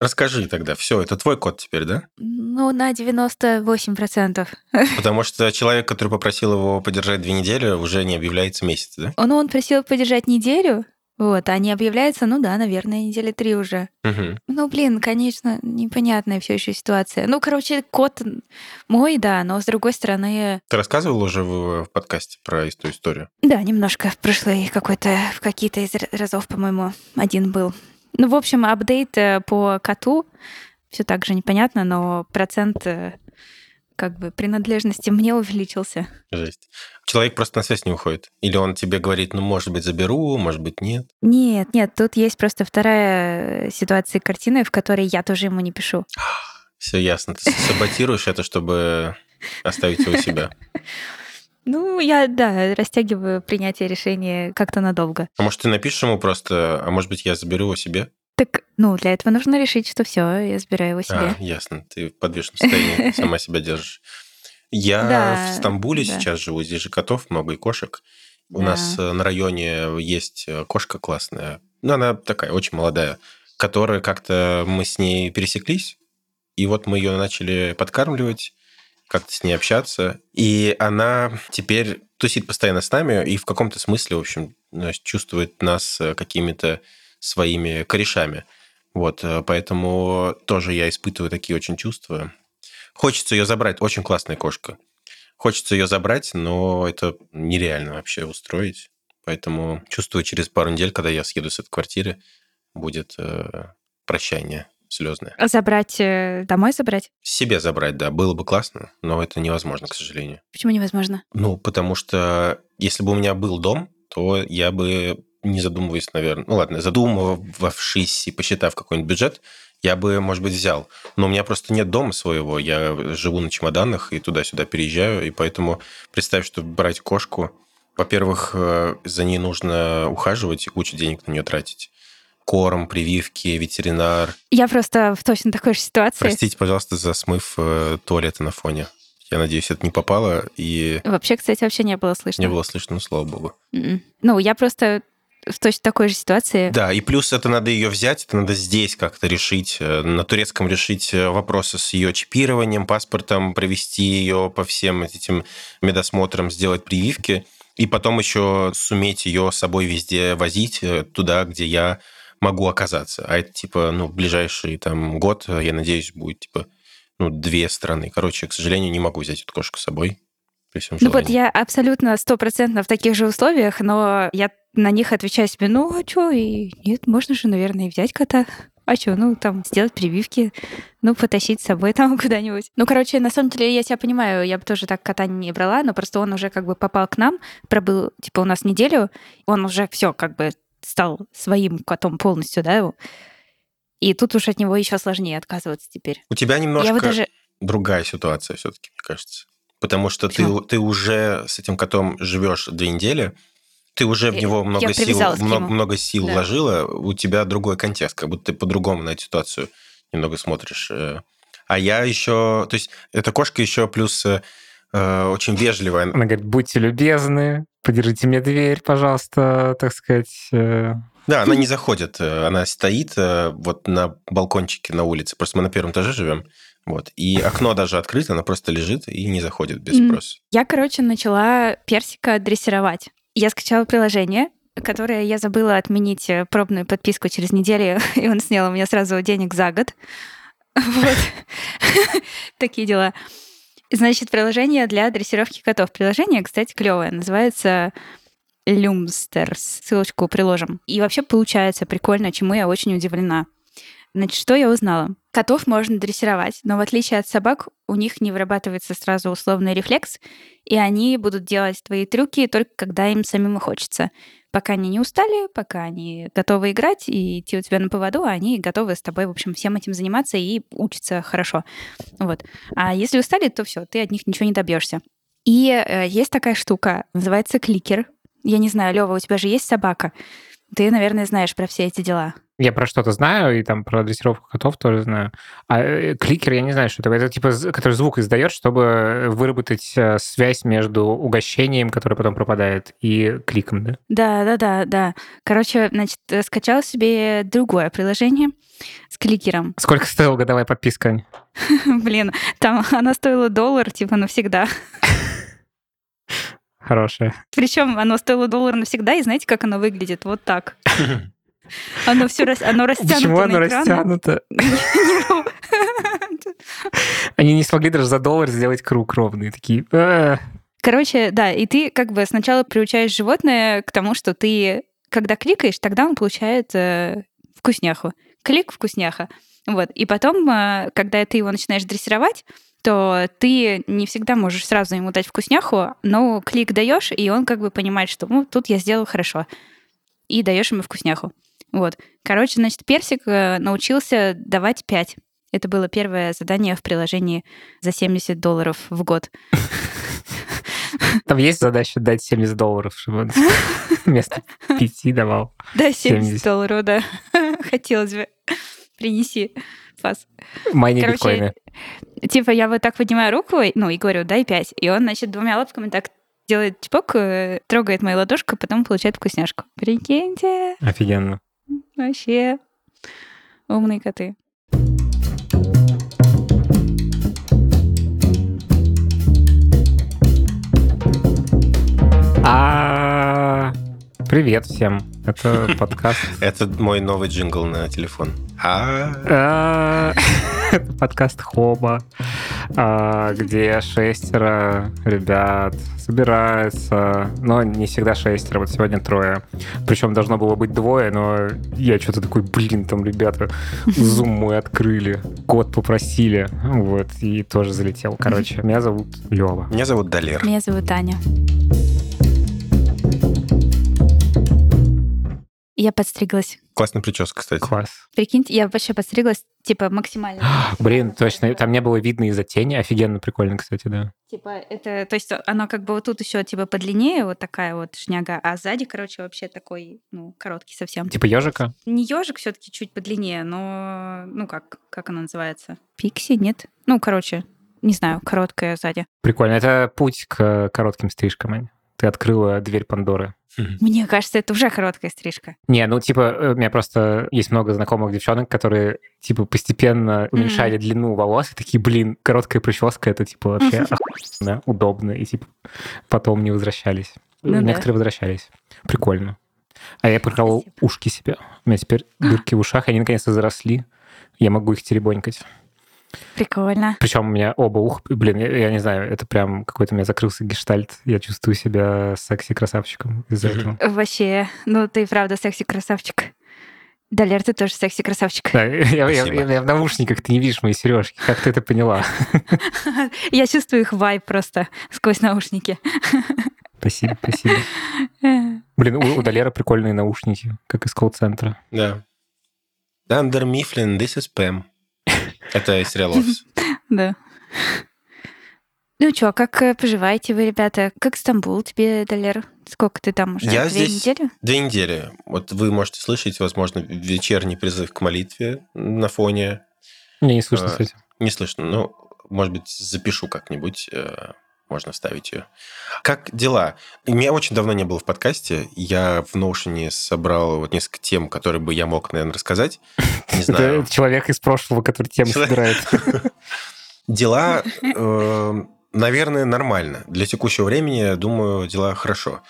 Расскажи тогда. Все, это твой кот теперь, да? Ну, на 98%. Потому что человек, который попросил его подержать две недели, уже не объявляется месяц, да? Ну, он просил подержать неделю, вот, а не объявляется, ну да, наверное, недели три уже. Угу. Ну, блин, конечно, непонятная все еще ситуация. Ну, короче, кот мой, да, но с другой стороны... Ты рассказывал уже в, в подкасте про эту историю? Да, немножко в прошлый какой-то, в какие-то из разов, по-моему, один был. Ну, в общем, апдейт э, по коту все так же непонятно, но процент э, как бы принадлежности мне увеличился. Жесть. Человек просто на связь не уходит? Или он тебе говорит, ну, может быть, заберу, может быть, нет? Нет, нет, тут есть просто вторая ситуация картины, в которой я тоже ему не пишу. Все ясно. Ты саботируешь это, чтобы оставить его у себя. Ну, я, да, растягиваю принятие решения как-то надолго. А может, ты напишешь ему просто, а может быть, я заберу его себе? Так, ну, для этого нужно решить, что все, я забираю его себе. А, ясно. Ты в подвешенном состоянии сама себя держишь. Я Да, в Стамбуле да. сейчас живу, здесь же котов много и кошек. У Да. нас э, на районе есть э, кошка классная, ну, она такая очень молодая, которая как-то мы с ней пересеклись, и вот мы ее начали подкармливать, как-то с ней общаться, и она теперь тусит постоянно с нами и в каком-то смысле, в общем, знаешь, чувствует нас э, какими-то своими корешами. Вот, э, поэтому тоже я испытываю такие очень чувства. Хочется ее забрать, очень классная кошка. Хочется ее забрать, но это нереально вообще устроить. Поэтому чувствую, через пару недель, когда я съеду с этой квартиры, будет э, прощание слезное. А Забрать э, домой забрать? Себе забрать, да, было бы классно, но это невозможно, к сожалению. Почему невозможно? Ну, потому что если бы у меня был дом, то я бы, не задумываясь, наверное, ну ладно, задумывавшись и посчитав какой-нибудь бюджет, я бы, может быть, взял. Но у меня просто нет дома своего, я живу на чемоданах и туда-сюда переезжаю, и поэтому представь, что брать кошку, во-первых, э, за ней нужно ухаживать и кучу денег на нее тратить. Корм, прививки, ветеринар. Я просто в точно такой же ситуации. Простите, пожалуйста, за смыв э, туалета на фоне. Я надеюсь, это не попало, и Вообще, кстати, вообще не было слышно. не было слышно, ну, слава богу. М-м. Ну, я просто в точно такой же ситуации. Да, и плюс это надо ее взять, это надо здесь как-то решить, э, на турецком решить э, вопросы с ее чипированием, паспортом, провести ее по всем этим медосмотрам, сделать прививки, и потом еще суметь ее с собой везде возить, э, туда, где я могу оказаться. А это, типа, ну, ближайший там год, э, я надеюсь, будет, типа, ну, две страны. Короче, к сожалению, не могу взять эту кошку с собой. При всем Ну вот я абсолютно стопроцентно в таких же условиях, но я на них отвечаю себе, ну а что, и нет, можно же, наверное, и взять кота. А что, ну там сделать прививки, ну потащить с собой там куда-нибудь. Ну, короче, на самом деле я тебя понимаю, я бы тоже так кота не брала, но просто он уже как бы попал к нам, пробыл типа у нас неделю, он уже все как бы стал своим котом полностью, да. И тут уж от него еще сложнее отказываться теперь. У тебя немножко... Я вот даже... другая ситуация все-таки, мне кажется. Потому что ты, Почему? ты уже с этим котом живешь две недели, ты уже в Я- него я много сил, привязалась к много, много сил Да. вложила, у тебя другой контекст, как будто ты по-другому на эту ситуацию немного смотришь. э. А я еще, то есть эта кошка еще плюс э, очень вежливая. Она говорит, будьте любезны, подержите мне дверь, пожалуйста, так сказать. э, Да, она не заходит, э, она стоит вот на балкончике на улице, просто мы на первом этаже живем, вот, и окно даже открыто, она просто лежит и не заходит без спроса. Я, короче, начала персика дрессировать. Я скачала приложение, которое я забыла отменить пробную подписку через неделю, и он снял у меня сразу денег за год. Вот. Такие дела. Значит, приложение для дрессировки котов. Приложение, кстати, клевое. Называется Lumsters. Ссылочку приложим. И вообще получается прикольно, чему я очень удивлена. Значит, что я узнала? Котов можно дрессировать, но в отличие от собак, у них не вырабатывается сразу условный рефлекс, и они будут делать твои трюки только когда им самим хочется. Пока они не устали, пока они готовы играть и идти у тебя на поводу, они готовы с тобой, в общем, всем этим заниматься и учатся хорошо. Вот. А если устали, то все, ты от них ничего не добьешься. И э, есть такая штука, называется кликер. Я не знаю, Лева, у тебя же есть собака. Ты, наверное, знаешь про все эти дела. Я про что-то знаю, и там про дрессировку котов тоже знаю. А э, кликер, я не знаю, что это. Это типа, который звук издает, чтобы выработать э, связь между угощением, которое потом пропадает, и кликом, да? Да, да, да, да. Короче, значит, э, скачала себе другое приложение с кликером. Сколько стоила годовая подписка, Ань? Блин, там она стоила доллар, типа, навсегда. Хорошая. Причем оно стоило доллар навсегда, и знаете, как оно выглядит? Вот так. Оно все рас... оно растянуто Почему оно растянуто? Они не смогли даже за доллар сделать круг ровный. Такие, «А, Короче, да, и ты как бы сначала приучаешь животное к тому, что ты, когда кликаешь, тогда он получает э, вкусняху. Клик вкусняха. Вот. И потом, э, когда ты его начинаешь дрессировать, то ты не всегда можешь сразу ему дать вкусняху, но клик даешь, и он как бы понимает, что ну, тут я сделал хорошо. И даешь ему вкусняху. Вот. Короче, значит, персик э, научился давать 5. Это было первое задание в приложении за 70 долларов в год. Там есть задача дать 70 долларов, чтобы он вместо 5 давал. Да, 70, 70. долларов, да. Хотелось бы. Принеси. Фас. Майни Короче, биткоины. Типа я вот так поднимаю руку, ну, и говорю, дай 5. И он, значит, двумя лапками так делает чпок, э, трогает мою ладошку, потом получает вкусняшку. Прикиньте, Офигенно. Вообще умные коты. А Привет всем. Это подкаст. Это мой новый джингл на телефон. А, А, это Подкаст Хоба, а, где шестеро ребят собираются, но не всегда шестеро, вот сегодня трое. Причем должно было быть двое, но я что-то такой, блин, там ребята зум мой открыли, код попросили, вот, и тоже залетел. Короче, меня зовут Лева. Меня зовут Далер. Меня зовут Аня. Я подстриглась. Классная прическа, кстати. Класс. Прикиньте, я вообще подстриглась, типа, максимально. Блин, точно, там не было видно из-за тени. Офигенно прикольно, кстати, да. Типа, это, то есть оно как бы вот тут еще типа подлиннее, вот такая вот шняга, а сзади, короче, вообще такой, ну, короткий совсем. Типа ежика? Не ежик все-таки чуть подлиннее, но, ну, как, как оно называется? Пикси, нет? Ну, короче, не знаю, короткая сзади. Прикольно. Это путь к коротким стрижкам, Ань. Ты открыла дверь Пандоры. Мне кажется, это уже короткая стрижка. Не, ну, типа, э, у меня просто есть много знакомых девчонок, которые, типа, постепенно уменьшали длину волос, и такие, блин, короткая прическа, это, типа, вообще охуенно, удобно, и, типа, потом не возвращались. Ну да. Некоторые возвращались. Прикольно. А я проколол Спасибо. ушки себе. У меня теперь дырки в ушах, они наконец-то заросли. Я могу их теребонькать. Прикольно. Причем у меня оба уха, блин, я, я не знаю, это прям какой-то у меня закрылся гештальт. Я чувствую себя секси-красавчиком из-за этого. Вообще, ну ты правда секси-красавчик. Далер, ты тоже секси-красавчик. Да, я, я- я- я в наушниках, ты не видишь мои сережки. Как ты это поняла? Я чувствую их вайб просто сквозь наушники. Спасибо, спасибо. Блин, у, у Далера прикольные наушники, как из колл-центра. Да. Dunder Mifflin, this is Pam. Это из сериала «Офис». Да. Ну что, как э, поживаете вы, ребята? Как Стамбул тебе, Далер? Сколько ты там уже? Я Две здесь- недели? Две недели. Вот вы можете слышать, возможно, вечерний призыв к молитве на фоне. Мне не слышно, А, кстати. Не слышно. Ну, может быть, запишу как-нибудь. э, Можно вставить ее. Как дела? Меня очень давно не было в подкасте. Я в Notion собрал вот несколько тем, которые бы я мог, наверное, рассказать. Не знаю. Человек из прошлого, который темы собирает. Дела, э, наверное, нормально. Для текущего времени, думаю, дела хорошо.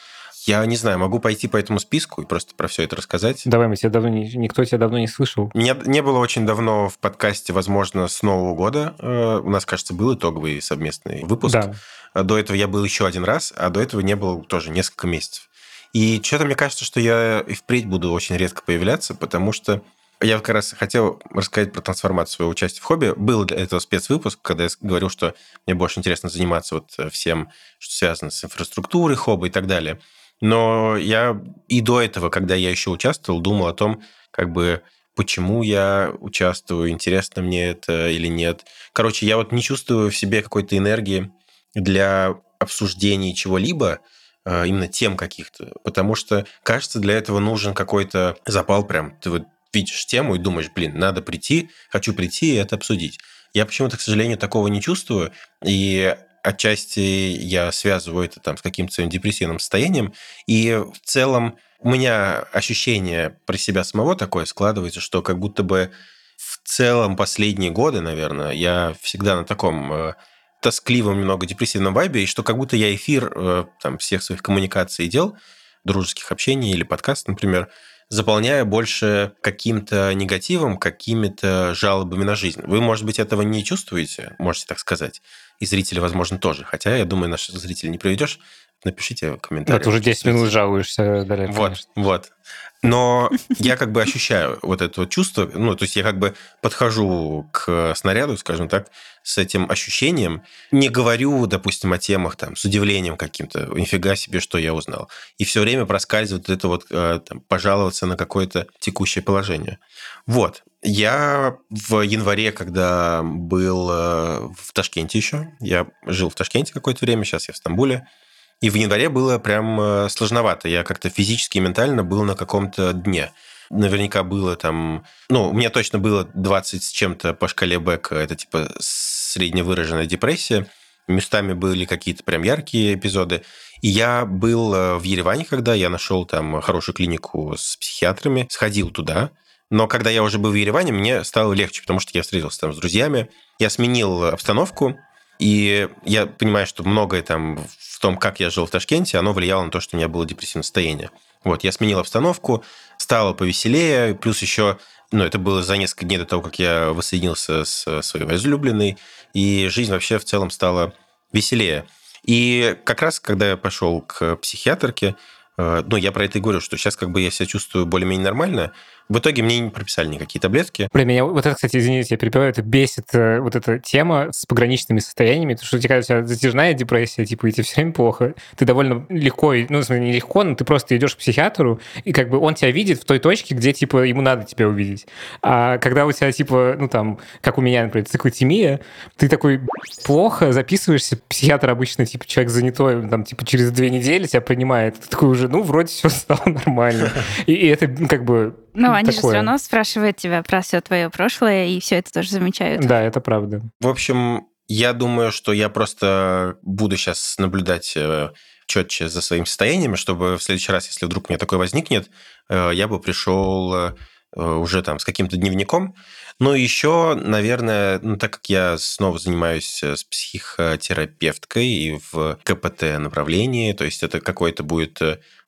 Я не знаю, могу пойти по этому списку и просто про все это рассказать. Давай, мы тебя давно не, никто тебя давно не слышал. Меня не было очень давно в подкасте, возможно, с Нового года. Э, У нас, кажется, был итоговый совместный выпуск. Да. А До этого я был еще один раз, а до этого не было тоже несколько месяцев. И что-то мне кажется, что я и впредь буду очень редко появляться, потому что я как раз хотел рассказать про трансформацию своего участия в хобби. Был для этого спецвыпуск, когда я говорил, что мне больше интересно заниматься вот э, всем, что связано с инфраструктурой хобби и так далее. Но я и до этого, когда я еще участвовал, думал о том, как бы почему я участвую, интересно мне это или нет. Короче, я вот не чувствую в себе какой-то энергии для обсуждений чего-либо, э, именно тем каких-то, потому что, кажется, для этого нужен какой-то запал прям. Ты вот видишь тему и думаешь, блин, надо прийти, хочу прийти и это обсудить. Я почему-то, к сожалению, такого не чувствую, и отчасти я связываю это там с каким-то своим депрессивным состоянием, и в целом у меня ощущение про себя самого такое складывается, что как будто бы в целом последние годы, наверное, я всегда на таком э, тоскливом, немного депрессивном вайбе, и что как будто я эфир э, там, всех своих коммуникаций дел, дружеских общений или подкаст, например, заполняю больше каким-то негативом, какими-то жалобами на жизнь. Вы, может быть, этого не чувствуете, можете так сказать. И зрители, возможно, тоже. Хотя, я думаю, наших зрителей не приведешь. Напишите комментарий. Да, ты уже 10 минут жалуешься, Далее, Вот, конечно. вот. Но я как бы ощущаю вот это вот чувство, ну, то есть я как бы подхожу к снаряду, скажем так, с этим ощущением, не говорю, допустим, о темах там с удивлением каким-то, нифига себе, что я узнал. И все время проскальзывает это вот э, там, пожаловаться на какое-то текущее положение. Вот. Я в январе, когда был э, в Ташкенте еще, я жил в Ташкенте какое-то время, сейчас я в Стамбуле, и в январе было прям э, сложновато. Я как-то физически и ментально был на каком-то дне. Наверняка было там... Ну, у меня точно было 20 с чем-то по шкале Бека. Это типа средневыраженная депрессия. Местами были какие-то прям яркие эпизоды. И я был э, в Ереване, когда я нашел там хорошую клинику с психиатрами, сходил туда. Но когда я уже был в Ереване, мне стало легче, потому что я встретился там с друзьями. Я сменил обстановку, и я понимаю, что многое там в том, как я жил в Ташкенте, оно влияло на то, что у меня было депрессивное состояние. Вот, я сменил обстановку, стало повеселее, плюс еще, ну, это было за несколько дней до того, как я воссоединился с своей возлюбленной, и жизнь вообще в целом стала веселее. И как раз, когда я пошел к психиатрке, э, ну, я про это и говорю, что сейчас как бы я себя чувствую более-менее нормально, в итоге мне не прописали никакие таблетки. Блин, меня вот это, кстати, извините, я перебиваю, это бесит э, вот эта тема с пограничными состояниями, потому что у тебя, у затяжная депрессия, типа, и тебе все время плохо. Ты довольно легко, ну, не легко, но ты просто идешь к психиатру, и как бы он тебя видит в той точке, где, типа, ему надо тебя увидеть. А когда у тебя, типа, ну, там, как у меня, например, циклотемия, ты такой плохо записываешься, психиатр обычно, типа, человек занятой, там, типа, через две недели тебя принимает. Ты такой уже, ну, вроде все стало нормально. И, и это, как бы, ну, они такое. же все равно спрашивают тебя про все твое прошлое, и все это тоже замечают. Да, это правда. В общем, я думаю, что я просто буду сейчас наблюдать э, четче за своими состояниями, чтобы в следующий раз, если вдруг у меня такое возникнет, э, я бы пришел э, уже там с каким-то дневником. Но еще, наверное, ну, так как я снова занимаюсь с психотерапевткой и в КПТ направлении, то есть это какой-то будет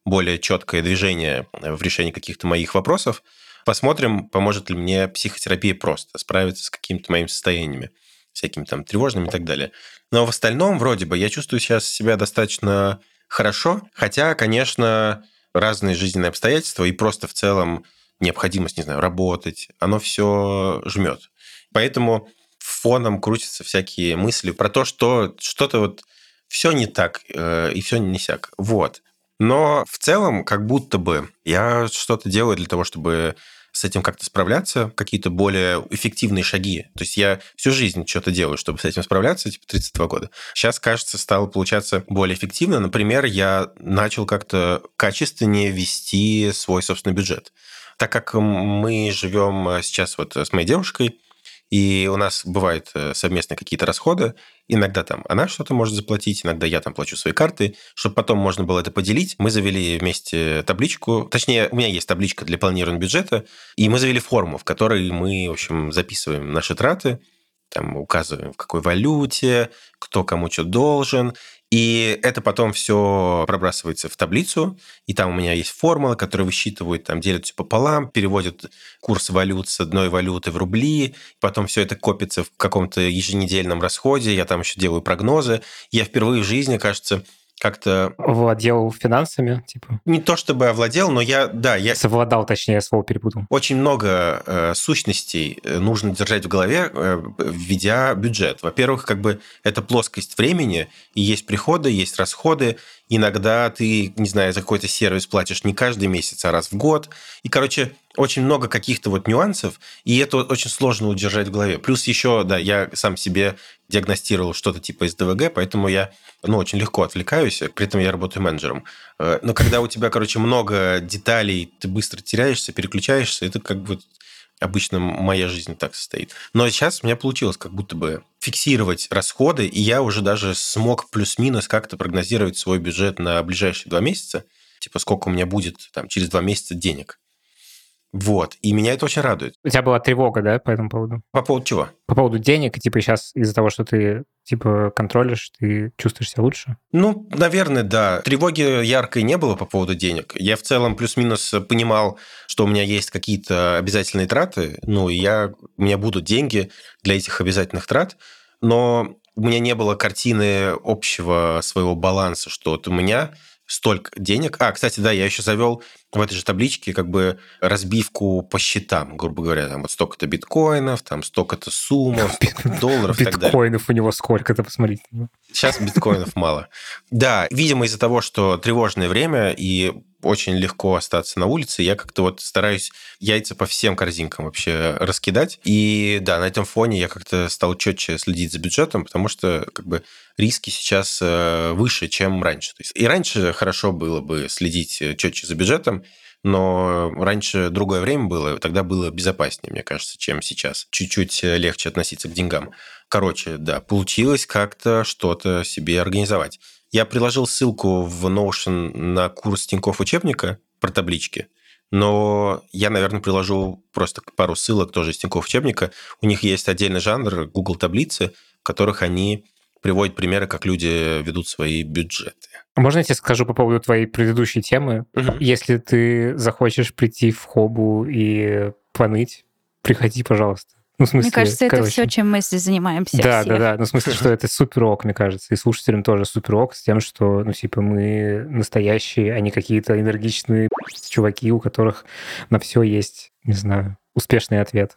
более четкое движение в решении каких-то моих вопросов. Посмотрим, поможет ли мне психотерапия просто справиться с какими-то моими состояниями, всякими там тревожными и так далее. Но в остальном, вроде бы, я чувствую сейчас себя достаточно хорошо, хотя, конечно, разные жизненные обстоятельства и просто в целом необходимость, не знаю, работать, оно все жмет. Поэтому фоном крутятся всякие мысли про то, что что-то вот все не так э, и все не сяк. Вот. Но в целом, как будто бы я что-то делаю для того, чтобы с этим как-то справляться, какие-то более эффективные шаги. То есть я всю жизнь что-то делаю, чтобы с этим справляться, типа 32 года. Сейчас, кажется, стало получаться более эффективно. Например, я начал как-то качественнее вести свой собственный бюджет. Так как мы живем сейчас вот с моей девушкой, и у нас бывают э, совместные какие-то расходы. Иногда там она что-то может заплатить, иногда я там плачу свои карты. Чтобы потом можно было это поделить, мы завели вместе табличку. Точнее, у меня есть табличка для планирования бюджета. И мы завели форму, в которой мы, в общем, записываем наши траты, там указываем, в какой валюте, кто кому что должен. И это потом все пробрасывается в таблицу, и там у меня есть формула, которая высчитывает, там делят пополам, переводит курс валют с одной валюты в рубли, потом все это копится в каком-то еженедельном расходе, я там еще делаю прогнозы. Я впервые в жизни, кажется, как-то... Владел финансами, типа? Не то чтобы овладел, но я, да, я... Совладал, точнее, я слово перепутал. Очень много э, сущностей э, нужно держать в голове, э, введя бюджет. Во-первых, как бы это плоскость времени, и есть приходы, есть расходы, Иногда ты, не знаю, за какой-то сервис платишь не каждый месяц, а раз в год. И, короче, очень много каких-то вот нюансов, и это очень сложно удержать в голове. Плюс еще, да, я сам себе диагностировал что-то типа СДВГ, поэтому я, ну, очень легко отвлекаюсь, при этом я работаю менеджером. Э, но когда у тебя, короче, много деталей, ты быстро теряешься, переключаешься, это как бы Обычно моя жизнь так состоит. Но сейчас у меня получилось как будто бы фиксировать расходы, и я уже даже смог плюс-минус как-то прогнозировать свой бюджет на ближайшие два месяца. Типа, сколько у меня будет там через два месяца денег. Вот. И меня это очень радует. У тебя была тревога, да, по этому поводу? По поводу чего? По поводу денег, типа сейчас из-за того, что ты типа контролишь, ты чувствуешь себя лучше? Ну, наверное, да. Тревоги яркой не было по поводу денег. Я в целом плюс-минус понимал, что у меня есть какие-то обязательные траты, ну, и я, у меня будут деньги для этих обязательных трат, но у меня не было картины общего своего баланса, что вот у меня столько денег. А, кстати, да, я еще завел в этой же табличке как бы разбивку по счетам, грубо говоря, там вот столько-то биткоинов, там столько-то суммов, столько долларов и так далее. Биткоинов у него сколько-то, посмотрите. Сейчас биткоинов мало. Да, видимо, из-за того, что тревожное время и очень легко остаться на улице. Я как-то вот стараюсь яйца по всем корзинкам вообще раскидать. И да, на этом фоне я как-то стал четче следить за бюджетом, потому что как бы риски сейчас э, выше, чем раньше. То есть и раньше хорошо было бы следить э, четче за бюджетом, но раньше другое время было, тогда было безопаснее, мне кажется, чем сейчас. Чуть-чуть э, легче относиться к деньгам. Короче, да, получилось как-то что-то себе организовать. Я приложил ссылку в Notion на курс Тинькофф учебника про таблички, но я, наверное, приложу просто пару ссылок тоже из Тинькофф учебника. У них есть отдельный жанр Google таблицы, в которых они приводят примеры, как люди ведут свои бюджеты. А можно я тебе скажу по поводу твоей предыдущей темы? Угу. Если ты захочешь прийти в хобу и поныть, приходи, пожалуйста. Ну, в смысле, мне кажется, короче, это все, чем мы здесь занимаемся. Да, все. да, да. Ну, в смысле, что это супер ок, мне кажется. И слушателям тоже супер ок с тем, что, ну, типа, мы настоящие, а не какие-то энергичные чуваки, у которых на все есть, не знаю, успешный ответ.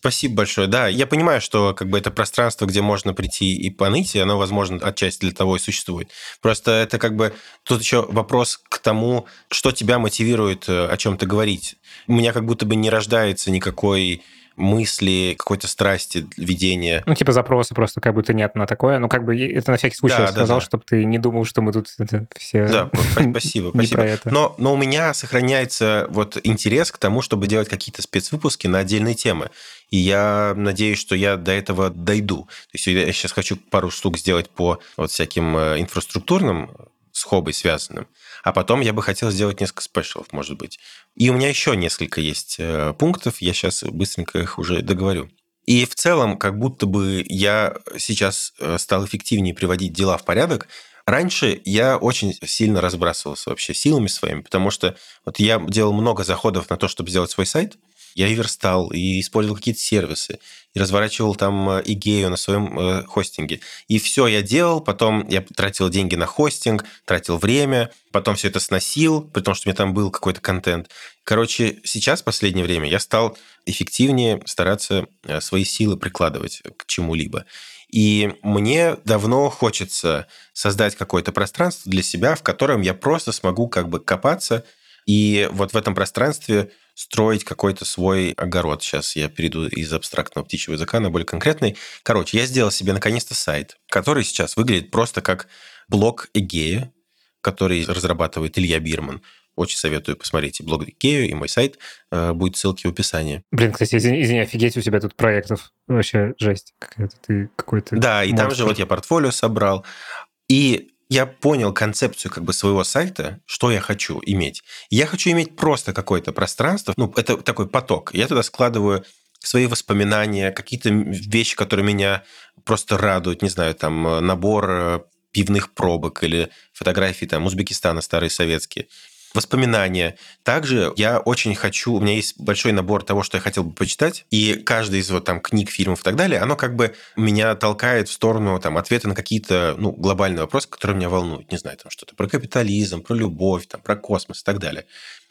Спасибо большое. Да, я понимаю, что как бы это пространство, где можно прийти и поныть, и оно, возможно, отчасти для того и существует. Просто это как бы тут еще вопрос к тому, что тебя мотивирует э, о чем-то говорить. У меня как будто бы не рождается никакой мысли, какой-то страсти, видения. Ну, типа запроса просто как будто нет на такое. Ну, как бы это на всякий случай да, я сказал, да, чтобы ты не думал, что мы тут это все... Да, спасибо, спасибо. это. Но, но у меня сохраняется вот интерес к тому, чтобы делать какие-то спецвыпуски на отдельные темы. И я надеюсь, что я до этого дойду. То есть я сейчас хочу пару штук сделать по вот всяким э, инфраструктурным с связанным. А потом я бы хотел сделать несколько спешалов, может быть. И у меня еще несколько есть э, пунктов, я сейчас быстренько их уже договорю. И в целом, как будто бы я сейчас э, стал эффективнее приводить дела в порядок. Раньше я очень сильно разбрасывался вообще силами своими, потому что вот я делал много заходов на то, чтобы сделать свой сайт, я и верстал, и использовал какие-то сервисы, и разворачивал там э, игею на своем э, хостинге. И все я делал, потом я тратил деньги на хостинг, тратил время, потом все это сносил, потому что у меня там был какой-то контент. Короче, сейчас, в последнее время, я стал эффективнее стараться э, свои силы прикладывать к чему-либо. И мне давно хочется создать какое-то пространство для себя, в котором я просто смогу как бы копаться, и вот в этом пространстве строить какой-то свой огород. Сейчас я перейду из абстрактного птичьего языка на более конкретный. Короче, я сделал себе наконец-то сайт, который сейчас выглядит просто как блок Эгея, который разрабатывает Илья Бирман. Очень советую посмотреть и блог Икею, и мой сайт. Э, будет ссылки в описании. Блин, кстати, извини, извини, офигеть, у тебя тут проектов. Вообще жесть какая-то. Ты какой-то... Да, и там же вот я портфолио собрал. И я понял концепцию как бы своего сайта, что я хочу иметь. Я хочу иметь просто какое-то пространство, ну, это такой поток. Я туда складываю свои воспоминания, какие-то вещи, которые меня просто радуют, не знаю, там, набор э, пивных пробок или фотографии там Узбекистана старые советские воспоминания. Также я очень хочу, у меня есть большой набор того, что я хотел бы почитать, и каждый из вот там книг, фильмов и так далее, оно как бы меня толкает в сторону там ответа на какие-то ну, глобальные вопросы, которые меня волнуют. Не знаю, там что-то про капитализм, про любовь, там, про космос и так далее.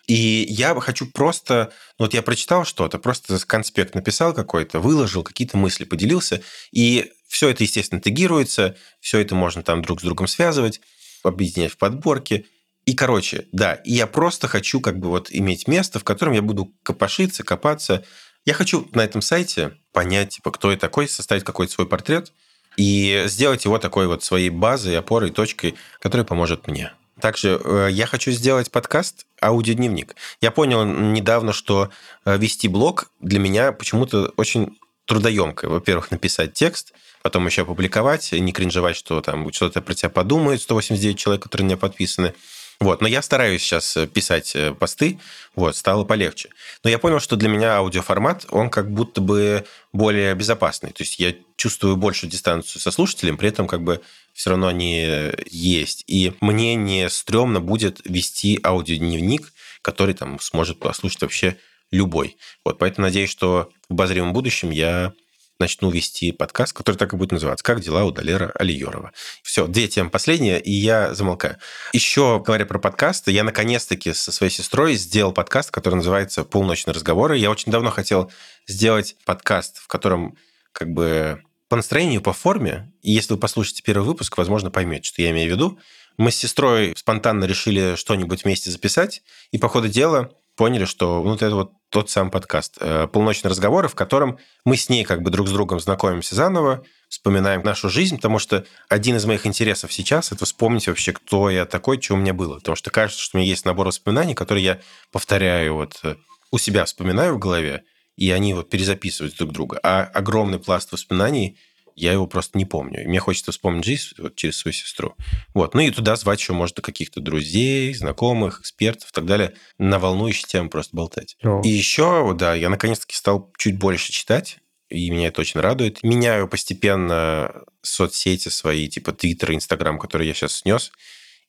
И я хочу просто, ну вот я прочитал что-то, просто конспект написал какой-то, выложил какие-то мысли, поделился, и все это, естественно, тегируется, все это можно там друг с другом связывать. объединять в подборке. И, короче, да, и я просто хочу как бы вот иметь место, в котором я буду копошиться, копаться. Я хочу на этом сайте понять, типа, кто я такой, составить какой-то свой портрет и сделать его такой вот своей базой, опорой, точкой, которая поможет мне. Также э, я хочу сделать подкаст аудиодневник. Я понял недавно, что э, вести блог для меня почему-то очень трудоемко. Во-первых, написать текст, потом еще опубликовать, не кринжевать, что там что-то про тебя подумают 189 человек, которые на меня подписаны. Вот, но я стараюсь сейчас писать э, посты, вот, стало полегче. Но я понял, что для меня аудиоформат, он как будто бы более безопасный. То есть я чувствую большую дистанцию со слушателем, при этом как бы все равно они есть. И мне не стрёмно будет вести аудиодневник, который там сможет послушать вообще любой. Вот, поэтому надеюсь, что в обозримом будущем я начну вести подкаст, который так и будет называться «Как дела у Далера Алиерова». Все, две темы последние, и я замолкаю. Еще, говоря про подкасты, я наконец-таки со своей сестрой сделал подкаст, который называется «Полночные разговоры». Я очень давно хотел сделать подкаст, в котором как бы по настроению, по форме, и если вы послушаете первый выпуск, возможно, поймете, что я имею в виду. Мы с сестрой спонтанно решили что-нибудь вместе записать, и по ходу дела поняли, что вот это вот тот самый подкаст э, «Полночные разговоры», в котором мы с ней как бы друг с другом знакомимся заново, вспоминаем нашу жизнь, потому что один из моих интересов сейчас – это вспомнить вообще, кто я такой, что у меня было. Потому что кажется, что у меня есть набор воспоминаний, которые я повторяю вот э, у себя вспоминаю в голове, и они вот перезаписывают друг друга. А огромный пласт воспоминаний я его просто не помню. И мне хочется вспомнить жизнь вот через свою сестру. Вот. Ну и туда звать еще, может, каких-то друзей, знакомых, экспертов и так далее, на волнующие темы просто болтать. О. И еще, да, я наконец-таки стал чуть больше читать, и меня это очень радует. Меняю постепенно соцсети свои, типа Твиттер, Инстаграм, которые я сейчас снес,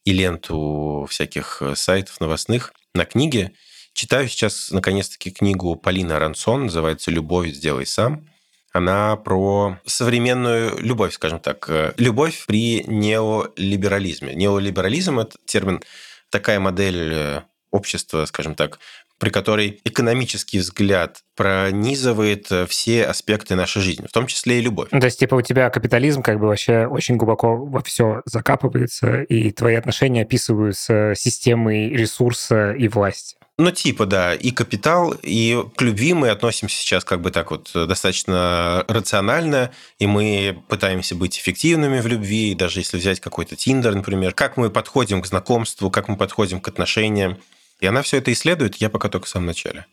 и ленту всяких э, сайтов новостных на книги. Читаю сейчас, наконец-таки, книгу Полины Арансон, называется «Любовь, сделай сам». Она про современную любовь, скажем так. Э, Любовь при неолиберализме. Неолиберализм – это термин, такая модель э, общества, скажем так, при которой экономический взгляд пронизывает э, все аспекты нашей жизни, в том числе и любовь. То есть, типа, у тебя капитализм как бы вообще очень глубоко во все закапывается, и твои отношения описываются системой ресурса и власти. Ну, типа, да, и капитал, и к любви мы относимся сейчас как бы так вот достаточно рационально, и мы пытаемся быть эффективными в любви, даже если взять какой-то Тиндер, например, как мы подходим к знакомству, как мы подходим к отношениям. И она все это исследует, я пока только в самом начале.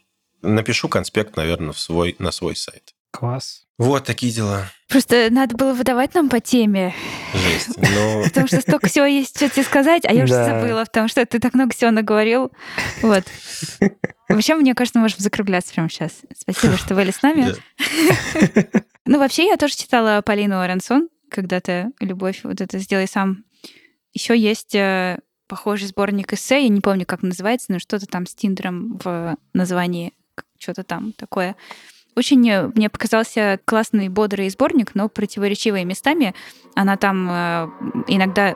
Напишу конспект, наверное, в свой, на свой сайт. Класс. Вот такие дела. Просто надо было выдавать нам по теме. Жесть. Ну, Потому что столько всего есть, что тебе сказать, а я уже Да. забыла, потому что ты так много всего наговорил. Вот. Вообще, мне кажется, мы можем закругляться прямо сейчас. Спасибо, что были с нами. да. Ну, вообще, я тоже читала Полину Арансон когда-то «Любовь», вот это «Сделай сам». Еще есть э, похожий сборник эссе, я не помню, как называется, но что-то там с Тиндером в названии, что-то там такое. Очень э, мне показался классный, бодрый сборник, но противоречивые местами. Она там э, иногда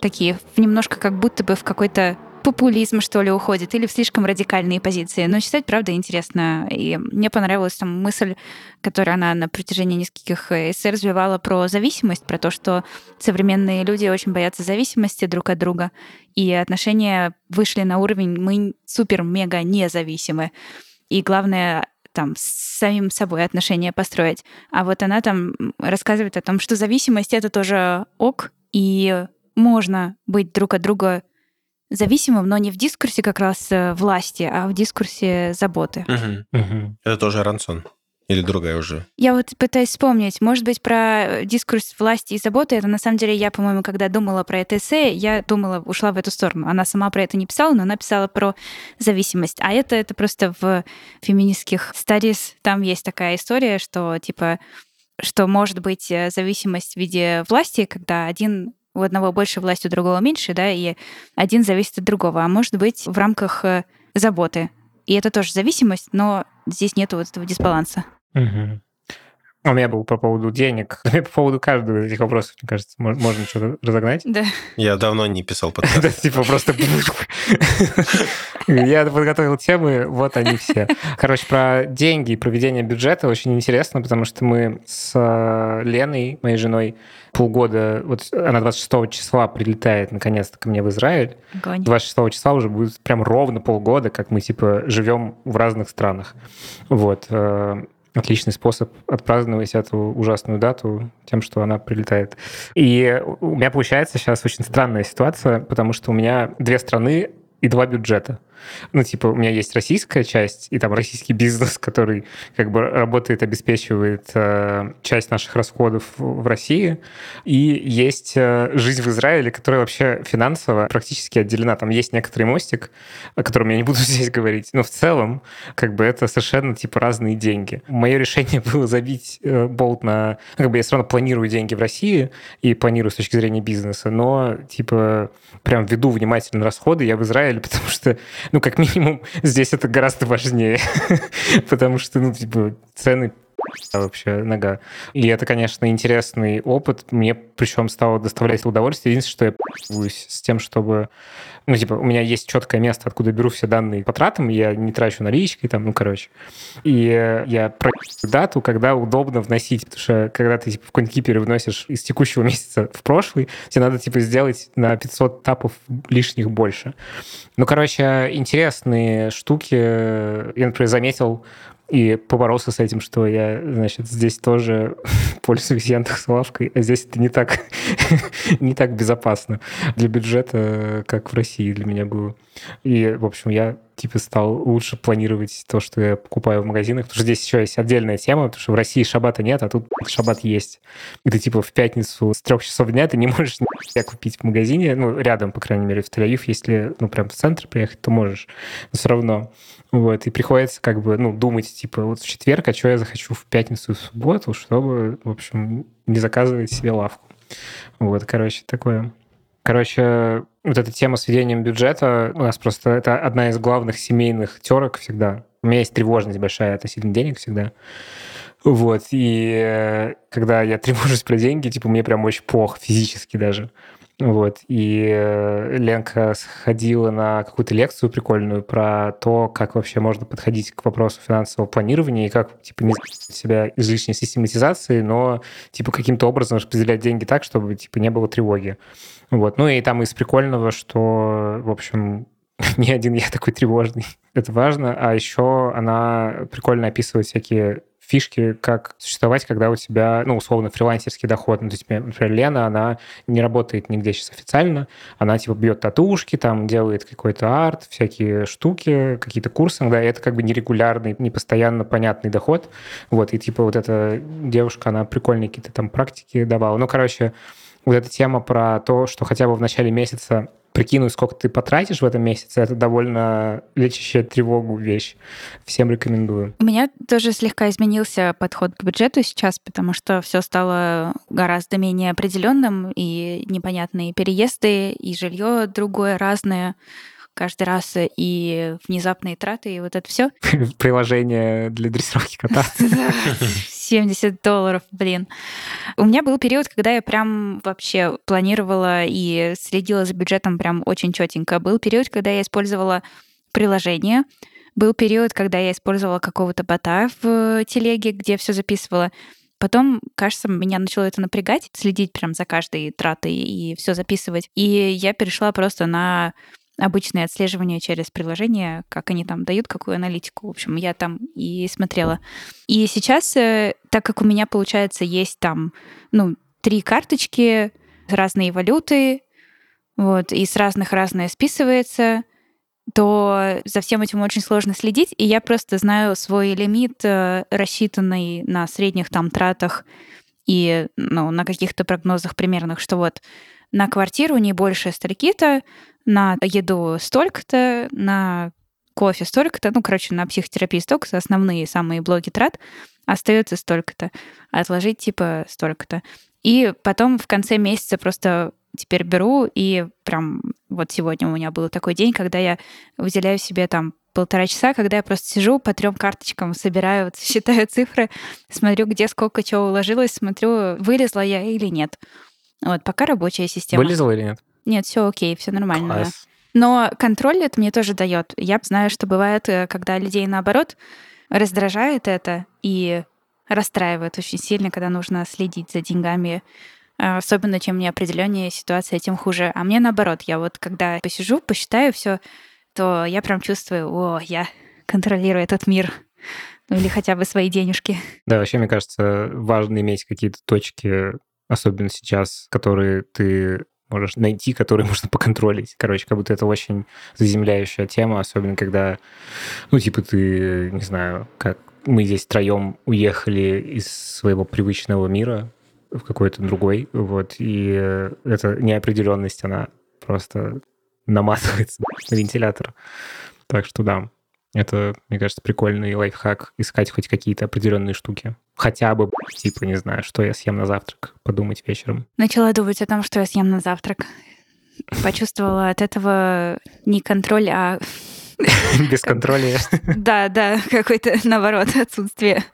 такие немножко как будто бы в какой-то популизм, что ли, уходит, или в слишком радикальные позиции. Но читать, правда, интересно. И мне понравилась там мысль, которую она на протяжении нескольких эссе развивала про зависимость, про то, что современные люди очень боятся зависимости друг от друга, и отношения вышли на уровень «мы супер-мега независимы». И главное, там, с самим собой отношения построить. А вот она там рассказывает о том, что зависимость — это тоже ок, и можно быть друг от друга зависимым, но не в дискурсе как раз э, власти, а в дискурсе заботы. Мгм. Мгм. Это тоже Рансон. Или другая уже. Я вот пытаюсь вспомнить, может быть, про э, дискурс власти и заботы, это на самом деле я, по-моему, когда думала про это эссе, я думала, ушла в эту сторону. Она сама про это не писала, но она писала про зависимость. А это, это просто в феминистских studies, там есть такая история, что, типа, что может быть э, зависимость в виде власти, когда один у одного больше власти, у другого меньше, да, и один зависит от другого. А может быть в рамках э, заботы. И это тоже зависимость, но здесь нету вот этого дисбаланса. Мгм. У меня был по поводу денег. По поводу каждого из этих вопросов, мне кажется, можно что-то разогнать. Да. Я давно не писал подкаст. Типа просто... Я подготовил темы, вот они все. Короче, про деньги и проведение бюджета очень интересно, потому что мы с э, Леной, моей женой, полгода, вот она 26 числа прилетает наконец-то ко мне в Израиль. Огонь. 26 числа уже будет прям ровно полгода, как мы типа живем в разных странах. Вот. Отличный способ отпраздновать эту ужасную дату тем, что она прилетает. И у меня получается сейчас очень странная ситуация, потому что у меня две страны и два бюджета. Ну, типа, у меня есть российская часть, и там российский бизнес, который как бы работает, обеспечивает э, часть наших расходов в России. И есть э, жизнь в Израиле, которая вообще финансово практически отделена. Там есть некоторый мостик, о котором я не буду здесь говорить. Но в целом, как бы это совершенно, типа, разные деньги. Мое решение было забить э, болт на... Как бы я все равно планирую деньги в России и планирую с точки зрения бизнеса, но, типа, прям веду внимательно расходы я в Израиле, потому что ну, как минимум, здесь это гораздо важнее, потому что, ну, типа, цены вообще нога. И это, конечно, интересный опыт. Мне причем стало доставлять удовольствие. Единственное, что я с тем, чтобы... Ну, типа, у меня есть четкое место, откуда беру все данные по тратам, я не трачу наличкой, там, ну, короче. И я про дату, когда удобно вносить, потому что когда ты, типа, в кипер вносишь из текущего месяца в прошлый, тебе надо, типа, сделать на 500 тапов лишних больше. Ну, короче, интересные штуки. Я, например, заметил и поборолся с этим, что я, значит, здесь тоже пользуюсь Яндекс.Лавкой, а здесь это не так, не так безопасно для бюджета, как в России для меня было. И, в общем, я типа стал лучше планировать то, что я покупаю в магазинах, потому что здесь еще есть отдельная тема, потому что в России шабата нет, а тут шабат есть. И ты типа в пятницу с трех часов дня ты не можешь нихуя купить в магазине, ну, рядом, по крайней мере, в Тель-Авив, если, ну, прям в центр приехать, то можешь. Но все равно. Вот, и приходится как бы, ну, думать, типа, вот в четверг, а что я захочу в пятницу и в субботу, чтобы, в общем, не заказывать себе лавку. Вот, короче, такое. Короче, вот эта тема с ведением бюджета у нас просто это одна из главных семейных терок всегда. У меня есть тревожность большая относительно денег всегда. Вот, и э, когда я тревожусь про деньги, типа, мне прям очень плохо, физически даже. Вот, и Ленка сходила на какую-то лекцию прикольную про то, как вообще можно подходить к вопросу финансового планирования и как, типа, не себя излишней систематизации, но, типа, каким-то образом распределять деньги так, чтобы, типа, не было тревоги. Вот, ну и там из прикольного, что, в общем, не один я такой тревожный. Это важно. А еще она прикольно описывает всякие фишки, как существовать, когда у тебя, ну, условно, фрилансерский доход. Ну, то есть, например, Лена, она не работает нигде сейчас официально, она, типа, бьет татушки, там, делает какой-то арт, всякие штуки, какие-то курсы, да, это как бы нерегулярный, не постоянно понятный доход. Вот, и, типа, вот эта девушка, она прикольные какие-то там практики давала. Ну, короче, вот эта тема про то, что хотя бы в начале месяца прикинуть, сколько ты потратишь в этом месяце, это довольно лечащая тревогу вещь. Всем рекомендую. У меня тоже слегка изменился подход к бюджету сейчас, потому что все стало гораздо менее определенным, и непонятные переезды, и жилье другое, разное каждый раз и внезапные траты, и вот это все. Приложение для дрессировки кота. 70 долларов, блин. У меня был период, когда я прям вообще планировала и следила за бюджетом прям очень четенько. Был период, когда я использовала приложение, был период, когда я использовала какого-то бота в телеге, где все записывала. Потом, кажется, меня начало это напрягать, следить прям за каждой тратой и все записывать. И я перешла просто на обычное отслеживание через приложение, как они там дают, какую аналитику. В общем, я там и смотрела. И сейчас, э, так как у меня, получается, есть там, ну, три карточки, разные валюты, вот, и с разных разное списывается, то за всем этим очень сложно следить, и я просто знаю свой лимит, э, рассчитанный на средних там тратах и ну, на каких-то прогнозах примерных, что вот на квартиру не больше стольки-то, на еду столько-то, на кофе столько-то, ну, короче, на психотерапию столько-то, основные самые блоки трат, остается столько-то, отложить типа столько-то. И потом в конце месяца просто теперь беру и прям вот сегодня у меня был такой день, когда я выделяю себе там полтора часа, когда я просто сижу по трем карточкам, собираю, считаю цифры, смотрю, где сколько чего уложилось, смотрю, вылезла я или нет. Вот, пока рабочая система. Вылезла или нет? Нет, все окей, все нормально. да. Класс. Но контроль это мне тоже дает. Я знаю, что бывает, э, когда людей наоборот раздражает это и расстраивает очень сильно, когда нужно следить за деньгами. А, Особенно чем неопределеннее ситуация, тем хуже. А мне наоборот, я вот когда посижу, посчитаю все, то я прям чувствую, о, я контролирую этот мир. Ну или хотя бы свои денежки. Да, вообще, мне кажется, важно иметь какие-то точки, особенно сейчас, которые ты можешь найти, которые можно поконтролить. Короче, как будто это очень заземляющая тема, особенно когда, ну, типа, ты, не знаю, как мы здесь втроем уехали из своего привычного мира в какой-то другой, вот, и э, эта неопределенность, она просто наматывается на вентилятор. Так что да, это, мне кажется, прикольный лайфхак искать хоть какие-то определенные штуки. Хотя бы, типа, не знаю, что я съем на завтрак, подумать вечером. Начала думать о том, что я съем на завтрак. Почувствовала от этого не контроль, а Без контроля. да, да, какой-то наоборот отсутствие.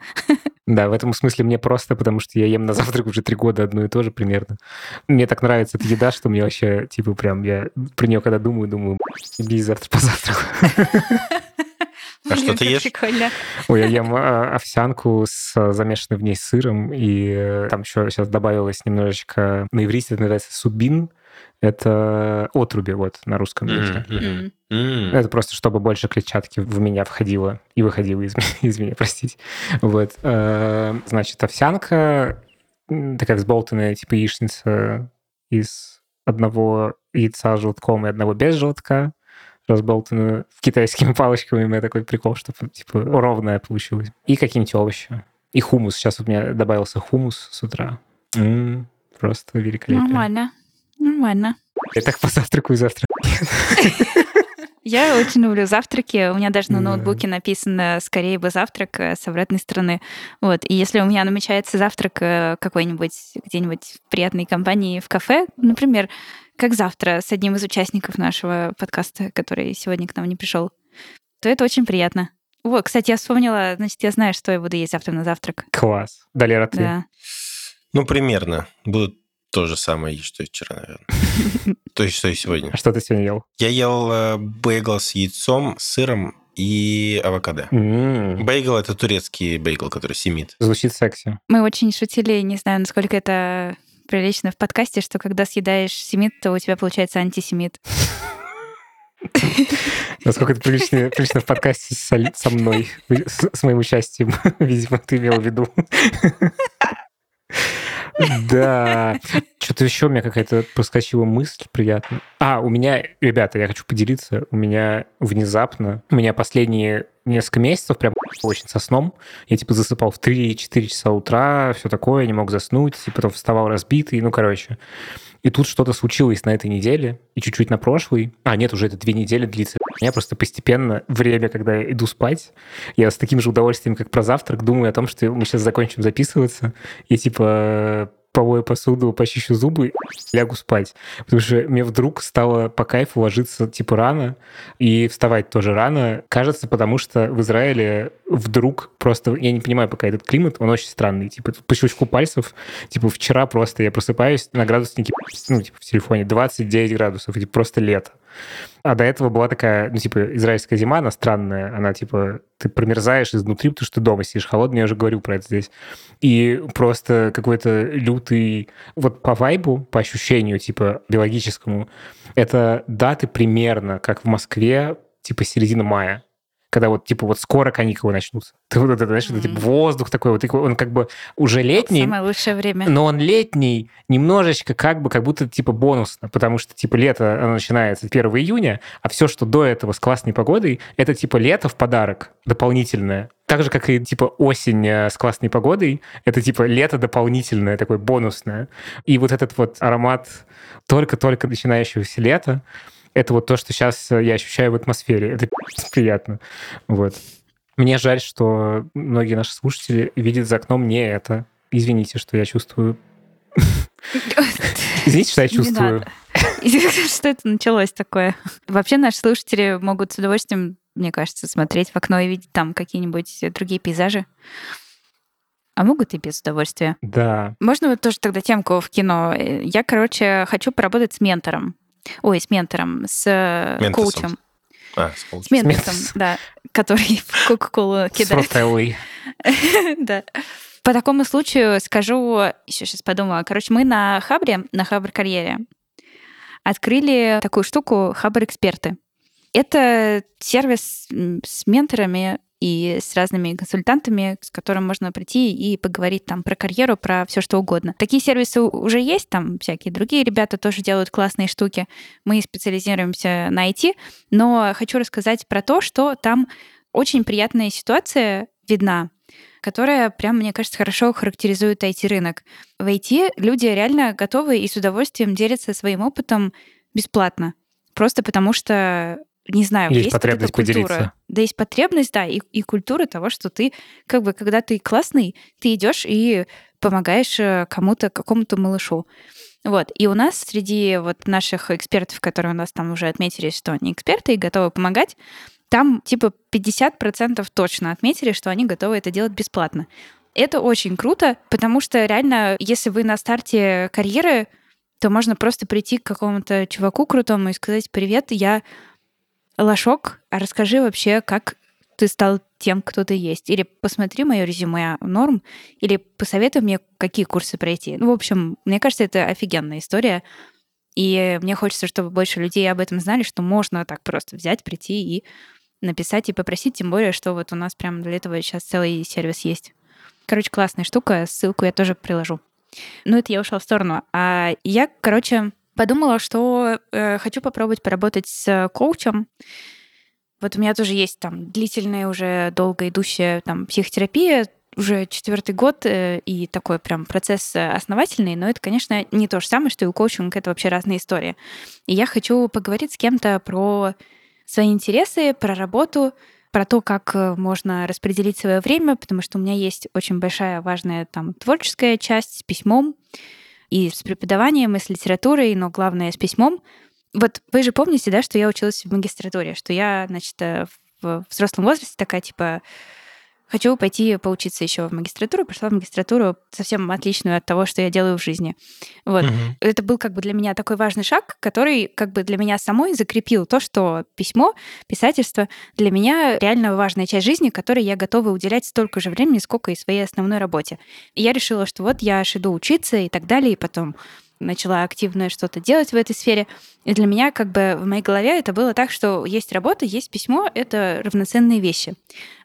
Да, в этом смысле мне просто, потому что я ем на завтрак уже три года одно и то же примерно. Мне так нравится эта еда, что мне вообще, типа, прям, я про нее когда думаю, думаю, иди завтра по завтраку. А что ты ешь? Прикольно. Ой, я ем а, овсянку с а, замешанной в ней сыром, и э, там еще сейчас добавилось немножечко, на иврите это называется субин, это отруби, вот, на русском языке. М. М. Это просто чтобы больше клетчатки в меня входило и выходило из, меня- из меня, простите. Вот. э, Значит, овсянка такая взболтанная, типа яичница из одного яйца с желтком и одного без желтка, разболтанную китайскими палочками. У меня такой прикол, чтобы типа ровная получилась. И какие-нибудь овощи. И хумус. Сейчас у меня добавился хумус с утра. М, Просто великолепно. Нормально. Нормально. Я так позавтракаю завтра. Я очень люблю завтраки. У меня даже на ноутбуке написано «скорее бы завтрак» э, с обратной стороны. Вот. И если у меня намечается завтрак э, какой-нибудь где-нибудь в приятной компании в кафе, например, как завтра с одним из участников нашего подкаста, который сегодня к нам не пришел, то это очень приятно. Вот, кстати, я вспомнила, значит, я знаю, что я буду есть завтра на завтрак. Класс. Далера, ты? Да. Ну, примерно. Буду то же самое что и вчера, наверное. То есть, что и сегодня. А что ты сегодня ел? Я ел э, бейгл с яйцом, сыром и авокадо. М, Бейгл – это турецкий бейгл, который семит. Звучит секси. Мы очень шутили, не знаю, насколько это прилично в подкасте, что когда съедаешь семит, то у тебя получается антисемит. Насколько это прилично, прилично в подкасте со, со мной, с, с моим участием, видимо, ты имел в виду. Да. Что-то еще у меня какая-то проскочила мысль приятная. А, у меня, ребята, я хочу поделиться. У меня внезапно, у меня последние несколько месяцев прям очень со сном. Я типа засыпал в 3-4 часа утра, все такое, не мог заснуть, и потом вставал разбитый, ну, короче. И тут что-то случилось на этой неделе и чуть-чуть на прошлой. А, нет, уже это две недели длится. Я просто постепенно, время, когда я иду спать, я с таким же удовольствием, как про завтрак, думаю о том, что мы сейчас закончим записываться, и типа помою посуду, почищу зубы, лягу спать. Потому что мне вдруг стало по кайфу ложиться типа рано и вставать тоже рано. Кажется, потому что в Израиле вдруг просто... Я не понимаю пока этот климат, он очень странный. Типа по щелчку пальцев, типа вчера просто я просыпаюсь на градуснике, ну, типа в телефоне 29 градусов, типа, просто лето. А до этого была такая, ну, типа, израильская зима, она странная. Она, типа, ты промерзаешь изнутри, потому что дома сидишь холодный, я уже говорил про это здесь. И просто какой-то лютый... Вот по вайбу, по ощущению, типа, биологическому, это даты примерно, как в Москве, типа, середина мая когда вот, типа, вот скоро каникулы начнутся. Ты вот это, знаешь, это, типа, воздух такой, вот он как бы уже летний, Самое лучшее время. но он летний, немножечко как бы, как будто типа бонусно, потому что типа лето оно начинается 1 июня, а все, что до этого с классной погодой, это типа лето в подарок дополнительное. Так же, как и типа осень э, с классной погодой, это типа лето дополнительное, такое бонусное. И вот этот вот аромат только-только начинающегося лета, это вот то, что сейчас я ощущаю в атмосфере. Это приятно. Вот. Мне жаль, что многие наши слушатели видят за окном не это. Извините, что я чувствую. Извините, что я чувствую. Что это началось такое? Вообще наши слушатели могут с удовольствием мне кажется, смотреть в окно и видеть там какие-нибудь другие пейзажи. А могут и без удовольствия. Да. Можно вот тоже тогда темку в кино? Я, короче, хочу поработать с ментором. Ой, с ментором, с э, Ментосом. коучем. А, с коучем. С ментосом, Ментос. да, который в Кока-Колу С кидает. Ротеллой. Да. По такому случаю скажу, еще сейчас подумала. Короче, мы на Хабре, на Хабр карьере, открыли такую штуку Хабр Эксперты. Это сервис с менторами и с разными консультантами, с которым можно прийти и поговорить там про карьеру, про все что угодно. Такие сервисы уже есть, там всякие другие ребята тоже делают классные штуки. Мы специализируемся на IT, но хочу рассказать про то, что там очень приятная ситуация видна, которая прям, мне кажется, хорошо характеризует IT-рынок. В IT люди реально готовы и с удовольствием делятся своим опытом бесплатно. Просто потому что, не знаю, Есть есть, вот потребность культура. поделиться. Да, есть потребность, да, и, и культура того, что ты, как бы, когда ты классный, ты идешь и помогаешь э, кому-то, какому-то малышу. Вот. И у нас среди вот наших экспертов, которые у нас там уже отметились, что они эксперты и готовы помогать, там типа 50% точно отметили, что они готовы это делать бесплатно. Это очень круто, потому что реально, если вы на старте карьеры, то можно просто прийти к какому-то чуваку крутому и сказать, привет, я Лошок, а расскажи вообще, как ты стал тем, кто ты есть. Или посмотри мое резюме норм, или посоветуй мне, какие курсы пройти. Ну, в общем, мне кажется, это офигенная история. И мне хочется, чтобы больше людей об этом знали, что можно так просто взять, прийти и написать и попросить, тем более, что вот у нас прям для этого сейчас целый сервис есть. Короче, классная штука, ссылку я тоже приложу. Ну, это я ушла в сторону. А я, короче, подумала, что э, хочу попробовать поработать с коучем. Вот у меня тоже есть там длительная, уже долго идущая там психотерапия, уже четвертый год, э, и такой прям процесс э, основательный, но это, конечно, не то же самое, что и у коучинга, это вообще разные истории. И я хочу поговорить с кем-то про свои интересы, про работу, про то, как э, можно распределить свое время, потому что у меня есть очень большая важная там творческая часть с письмом и с преподаванием, и с литературой, но главное с письмом. Вот вы же помните, да, что я училась в магистратуре, что я, значит, э, в взрослом возрасте такая, типа, хочу пойти поучиться еще в магистратуру, пошла в магистратуру совсем отличную от того, что я делаю в жизни. Вот. Мгм. Это был как бы для меня такой важный шаг, который как бы для меня самой закрепил то, что письмо, писательство для меня реально важная часть жизни, которой я готова уделять столько же времени, сколько и своей основной работе. И я решила, что вот я аж иду учиться и так далее, и потом начала активно что-то делать в этой сфере. И для меня как бы в моей голове это было так, что есть работа, есть письмо, это равноценные вещи.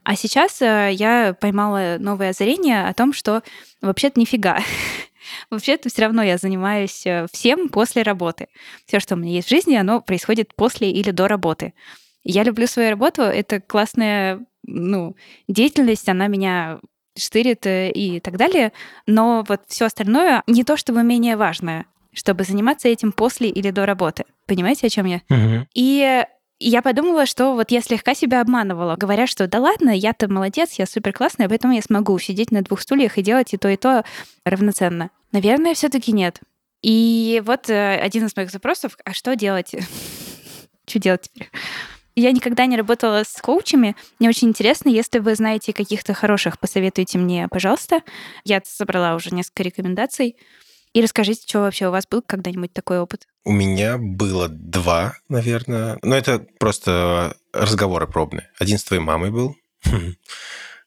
А сейчас э, я поймала новое озарение о том, что вообще-то нифига. Вообще-то все равно я занимаюсь э, всем после работы. Все, что у меня есть в жизни, оно происходит после или до работы. Я люблю свою работу, это классная ну, деятельность, она меня штырит э, и так далее, но вот все остальное не то чтобы менее важное, чтобы заниматься этим после или до работы. Понимаете, о чем я? Мгм. И я подумала, что вот я слегка себя обманывала, говоря, что да ладно, я-то молодец, я супер классная, поэтому я смогу сидеть на двух стульях и делать и то, и то равноценно. Наверное, все-таки нет. И вот э, один из моих запросов, а что делать? Что делать теперь? Я никогда не работала с коучами. Мне очень интересно, если вы знаете каких-то хороших, посоветуйте мне, пожалуйста. Я собрала уже несколько рекомендаций. И расскажите, что вообще у вас был когда-нибудь такой опыт? У меня было два, наверное. Но это просто разговоры пробные. Один с твоей мамой был.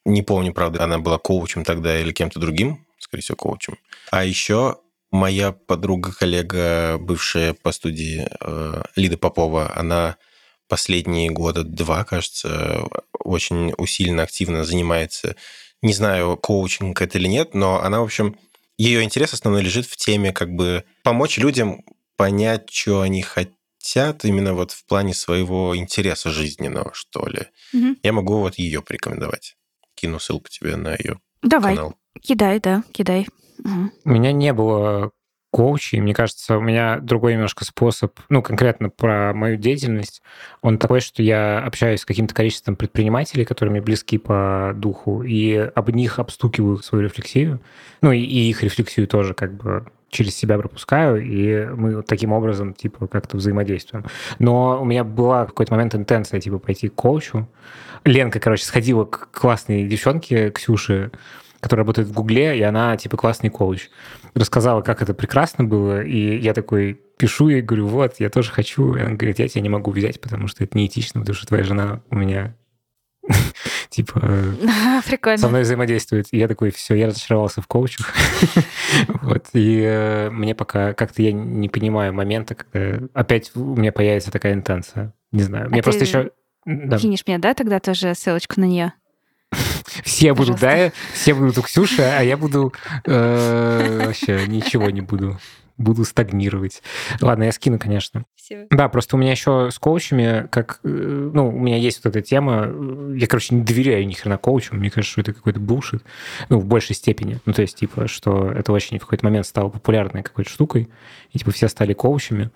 Не помню, правда, она была коучем тогда или кем-то другим, скорее всего, коучем. А еще моя подруга, коллега, бывшая по студии э, Лида Попова, она последние года два, кажется, очень усиленно, активно занимается. Не знаю, коучинг это или нет, но она, в общем, ее интерес основной лежит в теме как бы помочь людям понять, что они хотят именно вот в плане своего интереса жизненного, что ли. Мгм. Я могу вот ее порекомендовать. Кину ссылку тебе на ее Давай, канал. кидай, да, кидай. Мгм. У меня не было коучей, мне кажется, у меня другой немножко способ, ну, конкретно про мою деятельность, он такой, что я общаюсь с каким-то количеством предпринимателей, которые мне близки по духу, и об них обстукиваю свою рефлексию, ну, и, и их рефлексию тоже как бы через себя пропускаю, и мы таким образом, типа, как-то взаимодействуем. Но у меня была какой-то момент интенция, типа, пойти к коучу. Ленка, короче, сходила к классной девчонке, Ксюше, которая работает в Гугле, и она, типа, классный коуч. Рассказала, как это прекрасно было, и я такой пишу ей, говорю, вот, я тоже хочу. И она говорит, я тебя не могу взять, потому что это неэтично, потому что твоя жена у меня типа Прикольно. со мной взаимодействует. И я такой, все, я разочаровался в коучах. вот. И э, мне пока как-то я не понимаю момента, когда опять у меня появится такая интенция. Не знаю. Мне А просто ты еще... Да. Кинешь мне, да, тогда тоже ссылочку на нее? Все будут, да, все будут у Ксюши, а я буду э, вообще ничего не буду. Буду стагнировать. Ладно, я скину, конечно. Все. Да, просто у меня еще с коучами, как, э, ну, у меня есть вот эта тема, э, я, короче, не доверяю ни хрена коучам, мне кажется, что это какой-то булшит, ну, в большей степени. Ну, то есть, типа, что это очень в какой-то момент стало популярной какой-то штукой, и, типа, все стали коучами.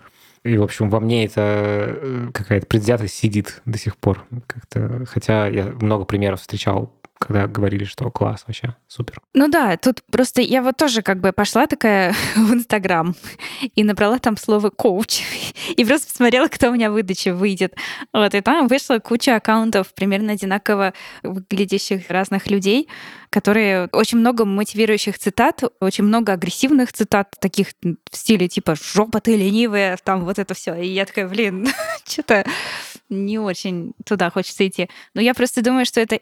И, в общем, во мне это какая-то предвзятость сидит до сих пор. Как-то, хотя я много примеров встречал, когда говорили, что класс вообще, супер. Ну да, тут просто я вот тоже как бы пошла такая в Инстаграм и набрала там слово коуч и просто посмотрела, кто у меня в выйдет. Вот, и там вышла куча аккаунтов примерно одинаково выглядящих разных людей, которые очень много мотивирующих цитат, очень много агрессивных цитат, таких в стиле типа «жопа ты ленивая», там вот это все. И я такая, блин, что-то не очень туда хочется идти. Но я просто думаю, что это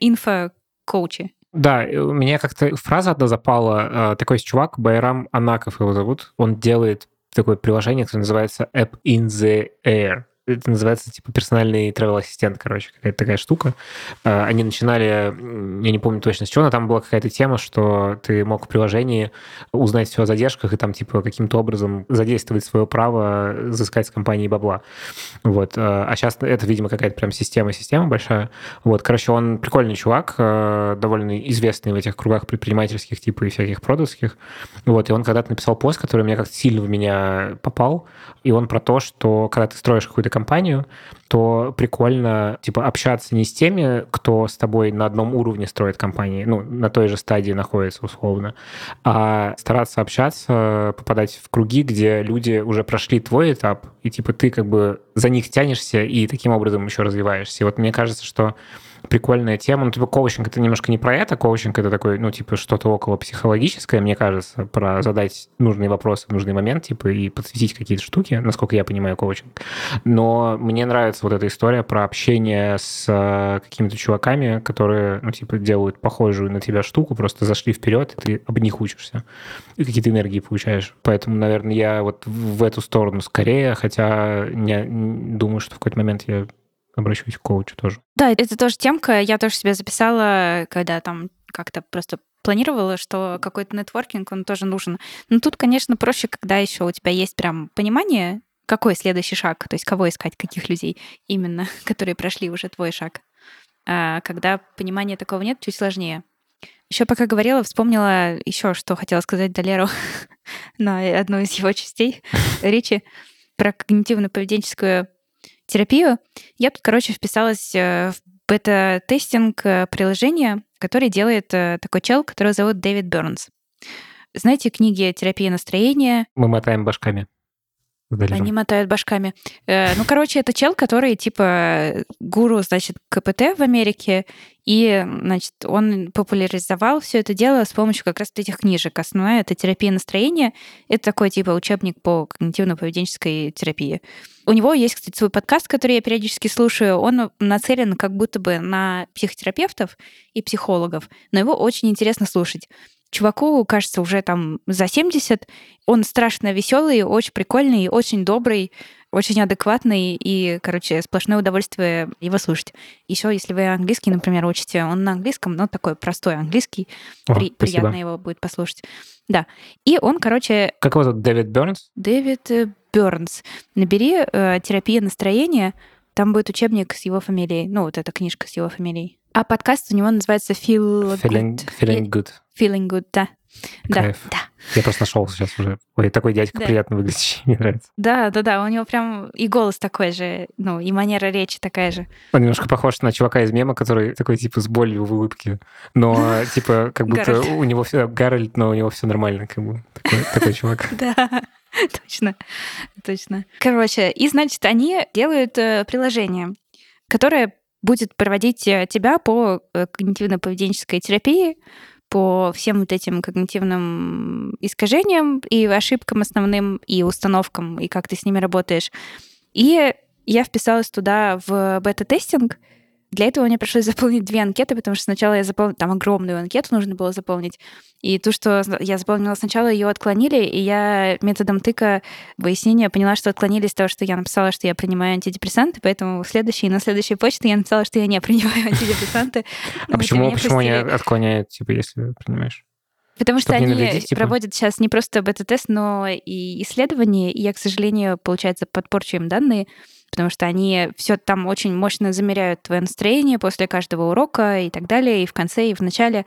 инфо-коучи. Да, у меня как-то фраза одна запала. Э, Такой есть чувак, Байрам Анаков его зовут. Он делает такое приложение, которое называется App in the Air. Это называется типа персональный travel ассистент, короче, какая-то такая штука. Э, Они начинали, я не помню точно с чего, но там была какая-то тема, что ты мог в приложении узнать все о задержках и там типа каким-то образом задействовать свое право взыскать с компании бабла. Вот. А сейчас это, видимо, какая-то прям система-система большая. Вот, короче, он прикольный чувак, э, довольно известный в этих кругах предпринимательских типа и всяких продавских. Вот, и он когда-то написал пост, который меня как-то сильно в меня попал, и он про то, что когда ты строишь какую-то компанию, то прикольно, типа, общаться не с теми, кто с тобой на одном уровне строит компании, ну, на той же стадии находится условно, а стараться общаться, попадать в круги, где люди уже прошли твой этап, и, типа, ты как бы за них тянешься и таким образом еще развиваешься. И вот мне кажется, что прикольная тема. Ну, типа, коучинг — это немножко не про это. Коучинг — это такой, ну, типа, что-то около психологическое, мне кажется, про задать нужные вопросы в нужный момент, типа, и подсветить какие-то штуки, насколько я понимаю коучинг. Но мне нравится вот эта история про общение с э, какими-то чуваками, которые, ну, типа, делают похожую на тебя штуку, просто зашли вперед, и ты об них учишься. И какие-то энергии получаешь. Поэтому, наверное, я вот в эту сторону скорее, хотя не, думаю, что в какой-то момент я обращусь к коучу тоже. Да, это тоже темка. Я тоже себе записала, когда там как-то просто планировала, что какой-то нетворкинг, он тоже нужен. Но тут, конечно, проще, когда еще у тебя есть прям понимание, какой следующий шаг, то есть кого искать, каких людей именно, которые прошли уже твой шаг. А когда понимания такого нет, чуть сложнее. Еще пока говорила, вспомнила еще, что хотела сказать Далеру на одну из его частей речи про когнитивно-поведенческую терапию. Я тут, короче, вписалась э, в бета-тестинг э, приложения, который делает э, такой чел, которого зовут Дэвид Бернс. Знаете книги «Терапия настроения», Мы мотаем башками. С Далером. они мотают башками. Э, Ну, короче, это чел, который типа гуру, значит, КПТ в Америке, и, значит, он популяризовал все это дело с помощью как раз этих книжек. Основная — это терапия настроения. Это такой типа учебник по когнитивно-поведенческой терапии. У него есть, кстати, свой подкаст, который я периодически слушаю. Он нацелен как будто бы на психотерапевтов и психологов, но его очень интересно слушать. Чуваку, кажется, уже там за 70. Он страшно веселый, очень прикольный, очень добрый, очень адекватный и, короче, сплошное удовольствие его слушать. Еще, если вы английский, например, учите, он на английском, но такой простой английский, О, при- спасибо. приятно его будет послушать. Да. И он, короче, Как его зовут? Дэвид Бернс? Дэвид Бернс. Набери э, терапия настроения, там будет учебник с его фамилией. Ну, вот эта книжка с его фамилией. А подкаст у него называется Feel Feeling, Good. feeling good. Feeling Good, да. Да, Кайф. да. Я просто нашел сейчас уже. Ой, такой дядька Да. приятно выглядящий, мне нравится. Да, да, да, у него прям и голос такой же, ну, и манера речи такая же. Он немножко похож на чувака из мема, который такой, типа, с болью в улыбке. Но, типа, как будто у него все... Гарольд, но у него все нормально, как бы. Такой, такой чувак. Да, точно, точно. Короче, и, значит, они делают э, приложение, которое будет проводить э, тебя по э, когнитивно-поведенческой терапии, по всем вот этим когнитивным искажениям и ошибкам основным, и установкам, и как ты с ними работаешь. И я вписалась туда в бета-тестинг. Для этого мне пришлось заполнить две анкеты, потому что сначала я заполнила, там огромную анкету нужно было заполнить, и ту, что я заполнила сначала, ее отклонили, и я методом тыка выяснения поняла, что отклонили из того, что я написала, что я принимаю антидепрессанты, поэтому в следующей, на следующей почте я написала, что я не принимаю антидепрессанты. А почему, почему они отклоняют, типа, если понимаешь? Потому что Чтоб не они навредить, типа? проводят сейчас не просто бета-тест, но и исследования, и я, к сожалению, получается, подпорчу им данные, потому что они все там очень мощно замеряют твое настроение после каждого урока и так далее, и в конце, и в начале.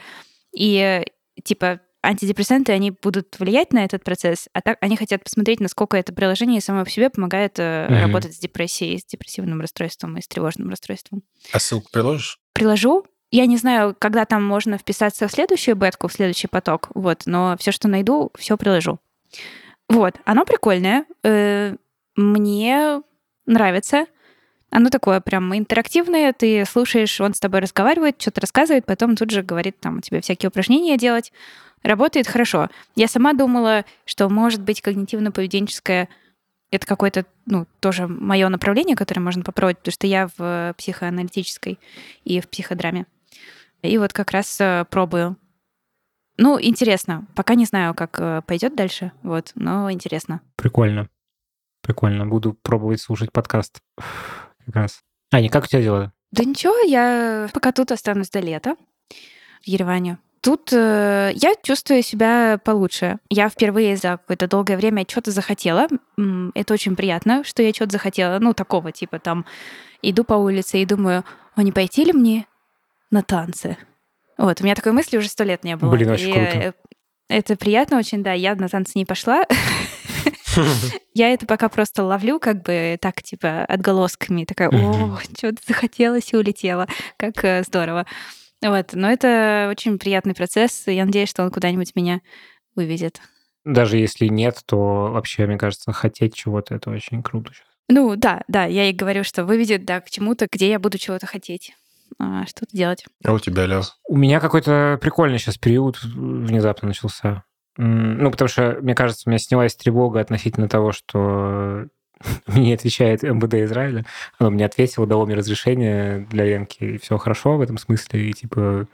И типа антидепрессанты, они будут влиять на этот процесс, а так они хотят посмотреть, насколько это приложение само по себе помогает Мгм. работать с депрессией, с депрессивным расстройством и с тревожным расстройством А ссылку приложишь? приложу. Я не знаю, когда там можно вписаться в следующую бетку, в следующий поток, вот, но все, что найду, все приложу. Вот, оно прикольное. э, Мне нравится. Оно такое прям интерактивное, ты слушаешь, он с тобой разговаривает, что-то рассказывает, потом тут же говорит там тебе всякие упражнения делать. Работает хорошо. Я сама думала, что может быть когнитивно-поведенческое это какое-то, ну, тоже мое направление, которое можно попробовать, потому что я в психоаналитической и в психодраме. И вот как раз э, пробую. Ну, интересно. Пока не знаю, как пойдет дальше, вот, но интересно. Прикольно. Прикольно. Буду пробовать слушать подкаст. Как раз. Аня, как у тебя дела? Да ничего, я пока тут останусь до лета в Ереване. Тут э, я чувствую себя получше. Я впервые за какое-то долгое время что-то захотела. Это очень приятно, что я что-то захотела. Ну, такого типа там иду по улице и думаю, а не пойти ли мне на танцы? Вот, у меня такой мысли уже сто лет не было. Блин, очень И, круто. э, Это приятно очень, да. Я на танцы не пошла. Я это пока просто ловлю, как бы так, типа, отголосками. Такая, о, что-то захотелось и улетела. Как э, здорово. Вот, но это очень приятный процесс, и я надеюсь, что он куда-нибудь меня выведет. Даже если нет, то вообще, мне кажется, хотеть чего-то это очень круто. Ну, да, да, я и говорю, что выведет, да, к чему-то, где я буду чего-то хотеть, а, что-то делать. А у тебя, Лев? У меня какой-то прикольный сейчас период внезапно начался. Ну, потому что, мне кажется, у меня снялась тревога относительно того, что мне не отвечает МВД Израиля. Оно мне ответило, дало мне разрешение для Ленки, и все хорошо в этом смысле. И, типа,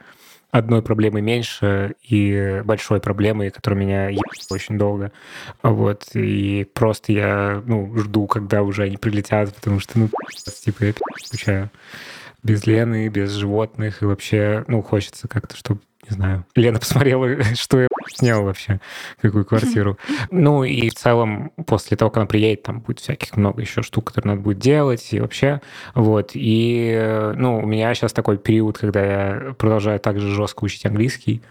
одной проблемы меньше и большой проблемой, которая меня ебала очень долго. Вот. И просто я, ну, жду, когда уже они прилетят, потому что, ну, типа, я скучаю без Лены, без животных, и вообще, ну, хочется как-то, чтобы, не знаю, Лена посмотрела, что я снял вообще, какую квартиру. Ну, и в целом, после того, как она приедет, там будет всяких много еще штук, которые надо будет делать, и вообще, вот. И, э, ну, у меня сейчас такой период, когда я продолжаю также жестко учить английский,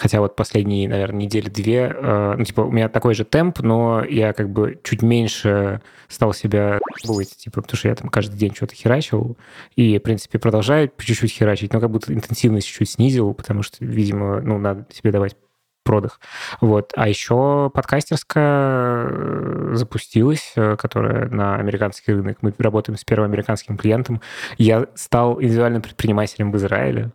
Хотя вот последние, наверное, недели-две, э, ну, типа, у меня такой же темп, но я как бы чуть меньше стал себя быть, типа, потому что я там каждый день что-то херачил, и, в принципе, продолжаю чуть-чуть херачить, но как будто интенсивность чуть-чуть снизил, потому что, видимо, ну, надо себе давать продых. Вот. А еще подкастерская э, запустилась, э, которая на американский рынок. Мы работаем с первым американским клиентом. Я стал индивидуальным предпринимателем в Израиле,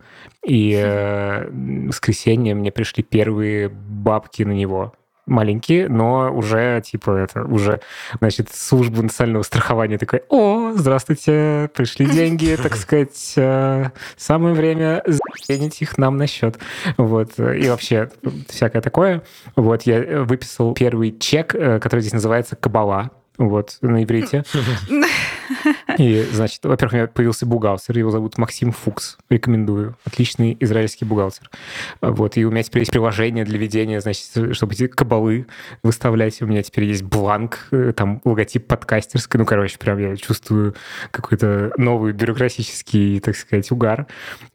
и э, в воскресенье мне пришли первые бабки на него маленькие, но уже, типа, это уже, значит, служба национального страхования такой, о, здравствуйте, пришли деньги, так сказать, э, самое время занять их нам на счет. Вот, и вообще всякое такое. Вот, я выписал первый чек, э, который здесь называется «Кабала», вот, на иврите. И, значит, во-первых, у меня появился бухгалтер, его зовут Максим Фукс, рекомендую. Отличный израильский бухгалтер. Вот, и у меня теперь есть приложение для ведения, значит, чтобы эти кабалы выставлять. У меня теперь есть бланк, э, там логотип подкастерской. Ну, короче, прям я чувствую какой-то новый бюрократический, так сказать, угар.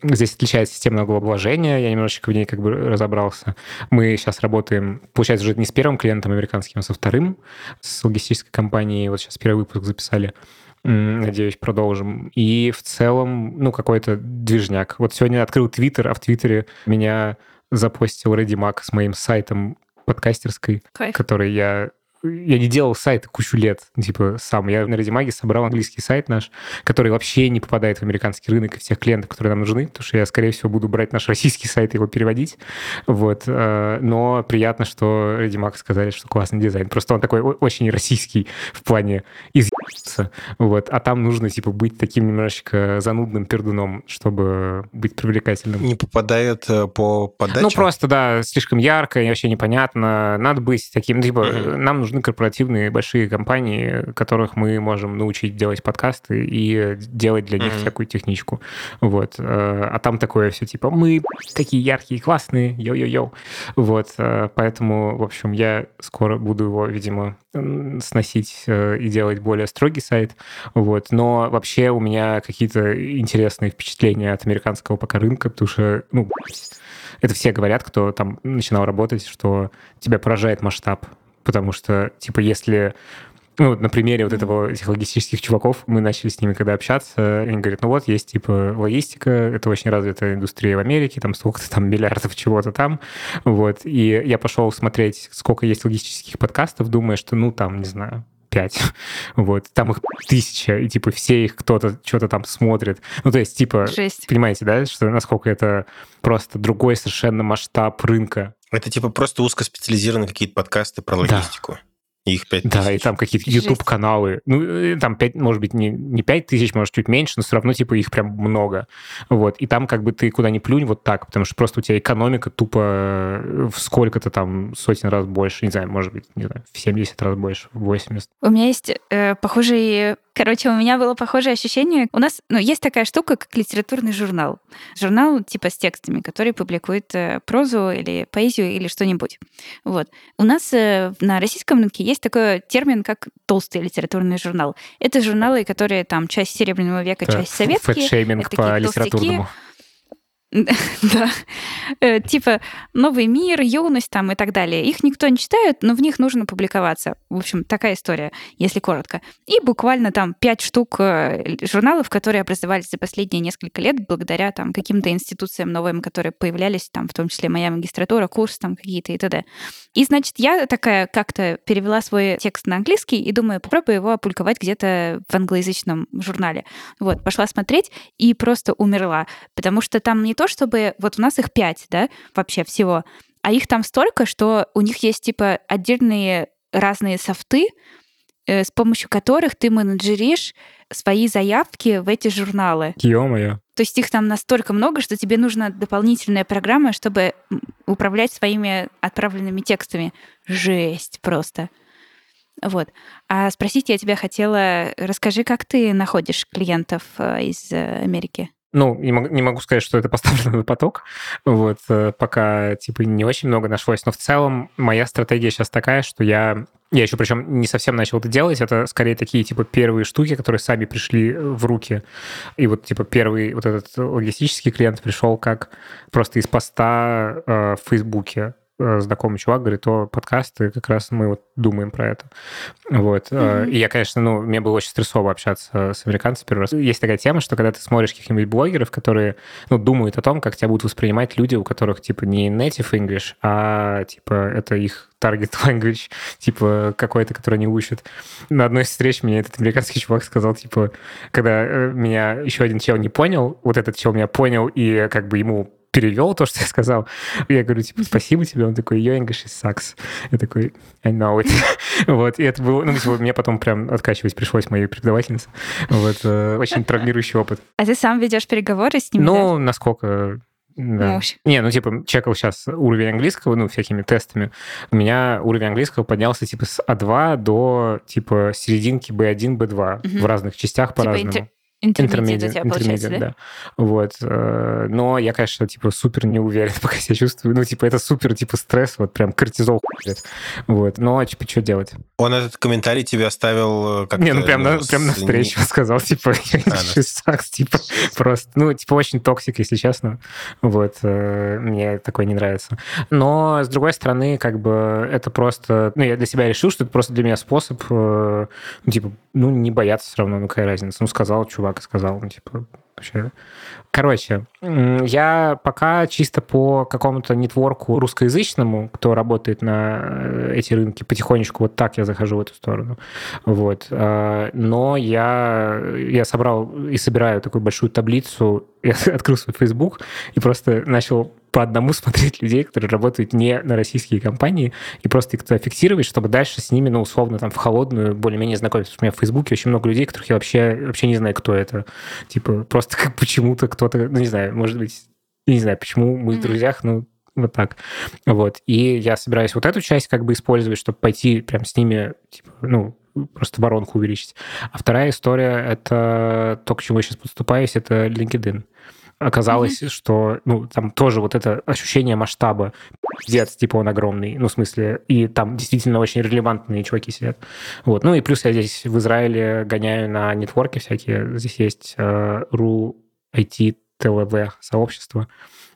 Здесь отличается система налогообложения, я немножечко в ней как бы разобрался. Мы сейчас работаем, получается, уже не с первым клиентом американским, а со вторым, с логистической компанией. Вот сейчас первый выпуск записали. Надеюсь, продолжим. И в целом, ну, какой-то движняк. Вот сегодня открыл Твиттер, а в Твиттере меня запостил Ready Mac с моим сайтом подкастерской, Кайф. который я я не делал сайт кучу лет, типа, сам. Я на Редимаге собрал английский сайт наш, который вообще не попадает в американский рынок и всех клиентов, которые нам нужны, потому что я, скорее всего, буду брать наш российский сайт и его переводить. Вот. э, Но приятно, что Редимаг сказали, что классный дизайн. Просто он такой очень российский в плане изъебаться. Вот. А там нужно, типа, быть таким немножечко занудным пердуном, чтобы быть привлекательным. Не попадает э, по подаче? Ну, просто, да, слишком ярко и вообще непонятно. Надо быть таким, ну, типа, нам нужны корпоративные большие компании, которых мы можем научить делать подкасты и делать для них Мгм. всякую техничку. Вот. Э, А там такое все, типа, мы такие яркие, классные, йо-йо-йо. Вот. э, Поэтому, в общем, я скоро буду его, видимо, сносить э, и делать более строгий сайт. Вот. Но вообще у меня какие-то интересные впечатления от американского пока рынка, потому что, ну, это все говорят, кто там начинал работать, что тебя поражает масштаб. Потому что, типа, если... Ну, вот на примере вот этого, этих логистических чуваков, мы начали с ними когда общаться, они говорят, ну вот, есть, типа, логистика, это очень развитая индустрия в Америке, там столько-то там миллиардов чего-то там, вот, и я пошел смотреть, сколько есть логистических подкастов, думая, что, ну, там, не знаю, пять, вот, там их тысяча, и, типа, все их кто-то что-то там смотрит. Ну, то есть, типа, Жесть. Понимаете, да, что насколько это просто другой совершенно масштаб рынка. Это типа просто узкоспециализированные какие-то подкасты про Да. логистику. И их пять Да, и тысяч. там какие-то. YouTube-каналы. Ну, э, там, 5, может быть, не, не 5 тысяч, может, чуть меньше, но все равно, типа, их прям много. Вот. И там как бы ты куда ни плюнь вот так, потому что просто у тебя экономика тупо э, в сколько-то там сотен раз больше, не знаю, может быть, не знаю, в 70 раз больше, в 80. У меня есть э, похожий... Короче, у меня было похожее ощущение. У нас ну, есть такая штука, как литературный журнал. Журнал типа с текстами, который публикует э, прозу или поэзию или что-нибудь. Вот. У нас э, на российском рынке есть такой термин, как толстый литературный журнал. Это журналы, которые там часть Серебряного века, Это часть советские. Фэтшейминг по такие толстяки. литературному. Да. Э, Типа «Новый мир», «Юность» там и так далее. Их никто не читает, но в них нужно публиковаться. В общем, такая история, если коротко. И буквально там пять штук э, журналов, которые образовались за последние несколько лет благодаря там каким-то институциям новым, которые появлялись, там в том числе моя магистратура, курс там какие-то и т.д. И, значит, я такая как-то перевела свой текст на английский и думаю, попробую его опубликовать где-то в англоязычном журнале. Вот, пошла смотреть и просто умерла, потому что там не то, чтобы... Вот у нас их пять, да, вообще всего, а их там столько, что у них есть, типа, отдельные разные софты, э, с помощью которых ты менеджеришь свои заявки в эти журналы. Ё-моё. То есть их там настолько много, что тебе нужна дополнительная программа, чтобы управлять своими отправленными текстами. Жесть просто. Вот. А спросить я тебя хотела, расскажи, как ты находишь клиентов э, из э, Америки? Ну, не могу, не могу сказать, что это поставлено на поток. Вот, э, пока, типа, не очень много нашлось. Но в целом моя стратегия сейчас такая, что я... Я еще, причем, не совсем начал это делать. Это скорее такие, типа, первые штуки, которые сами пришли в руки. И вот, типа, первый вот этот логистический клиент пришел как просто из поста э, в Фейсбуке. Э, Знакомый чувак говорит, о, подкасты, как раз мы вот думаем про это. Вот. Мгм. И я, конечно, ну, мне было очень стрессово общаться с американцами первый раз. Есть такая тема, что когда ты смотришь каких-нибудь блогеров, которые, ну, думают о том, как тебя будут воспринимать люди, у которых, типа, не native English, а, типа, это их target language, типа, какой-то, который они учат. На одной из встреч мне этот американский чувак сказал, типа, когда э, меня еще один чел не понял, вот этот чел меня понял, и как бы ему перевел то, что я сказал. Я говорю, типа, спасибо тебе. Он такой, your English is sucks. Я такой, I know it. вот, и это было, ну, типа, мне потом прям откачивать пришлось моей преподавательнице. Вот, э, очень травмирующий опыт. А ты сам ведешь переговоры с ними? Ну, насколько Да. Ну. Не, ну, типа, чекал сейчас уровень английского, ну, всякими тестами. У меня уровень английского поднялся, типа, с А2 до, типа, серединки B1, B2 Мгм. в разных частях Типа по-разному. интер- интермедиат у тебя получается, интермедиат, да? да. Вот. э, Но я, конечно, типа, супер не уверен, пока себя чувствую. Ну, типа, это супер, типа, стресс, вот прям кортизол хуярит. Вот. Но, типа, что делать? Он этот комментарий тебе оставил э, как Не, ну, прям, на, прям на с- встречу сказал, типа, я А, sucks, типа, просто, ну, типа, очень toxic, если честно. Вот, э, мне такое не нравится. Но, с другой стороны, как бы, это просто, ну, я для себя решил, что это просто для меня способ, ну, типа, ну, не бояться все равно, ну, какая разница. Ну, сказал чувак, и сказал, ну, типа, вообще... Короче, я пока чисто по какому-то нетворку русскоязычному, кто работает на э, эти рынки, потихонечку вот так я захожу в эту сторону. Вот. А, Но я, я собрал и собираю такую большую таблицу, я открыл свой Facebook и просто начал по одному смотреть людей, которые работают не на российские компании, и просто их фиксировать, чтобы дальше с ними, ну, условно, там, в холодную более-менее знакомиться. У меня в Фейсбуке очень много людей, которых я вообще, вообще не знаю, кто это. Типа, просто как почему-то кто-то, ну, не знаю, может быть, не знаю, почему мы в Мгм. друзьях, ну, вот так. Вот. И я собираюсь вот эту часть как бы использовать, чтобы пойти прям с ними, типа, ну, просто воронку увеличить. А вторая история — это то, к чему я сейчас подступаюсь, это LinkedIn. Оказалось, что, ну, там тоже вот это ощущение масштаба, пиздец, типа он огромный, ну, в смысле, и там действительно очень релевантные чуваки сидят. Вот. Ну, и плюс я здесь в Израиле гоняю на нетворки всякие. Здесь есть э, RU IT ТЛВ сообщество.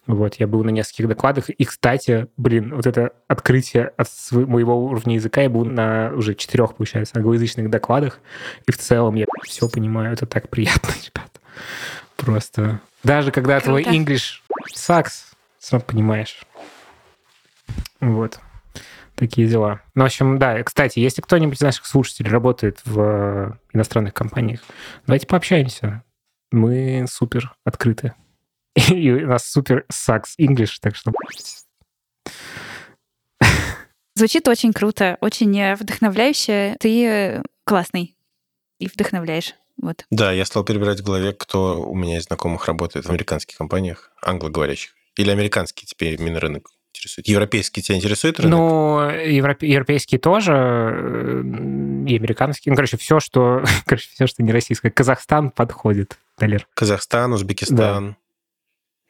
Вот, я был на нескольких докладах. И, кстати, блин, вот это открытие от моего уровня языка, я был на уже четырех, получается, англоязычных докладах. И в целом я все понимаю. Это так приятно, ребят. Просто. Даже когда твой Круто. English sucks, сам понимаешь. Вот. Такие дела. Ну, в общем, да. Кстати, если кто-нибудь из наших слушателей работает в э, иностранных компаниях, давайте пообщаемся. Мы супер открыты. И у нас супер сакс English, так что... Звучит очень круто, очень вдохновляюще. Ты э, классный и вдохновляешь. Вот. Да, я стал перебирать в голове, кто у меня из знакомых работает в американских компаниях, англоговорящих. Или американский теперь именно рынок интересует. Европейский тебя интересует рынок? Ну, европе- европейские тоже, э, и американские. Ну, короче, все, что, короче, все, что не российское. Казахстан подходит, Далер. Казахстан, Узбекистан.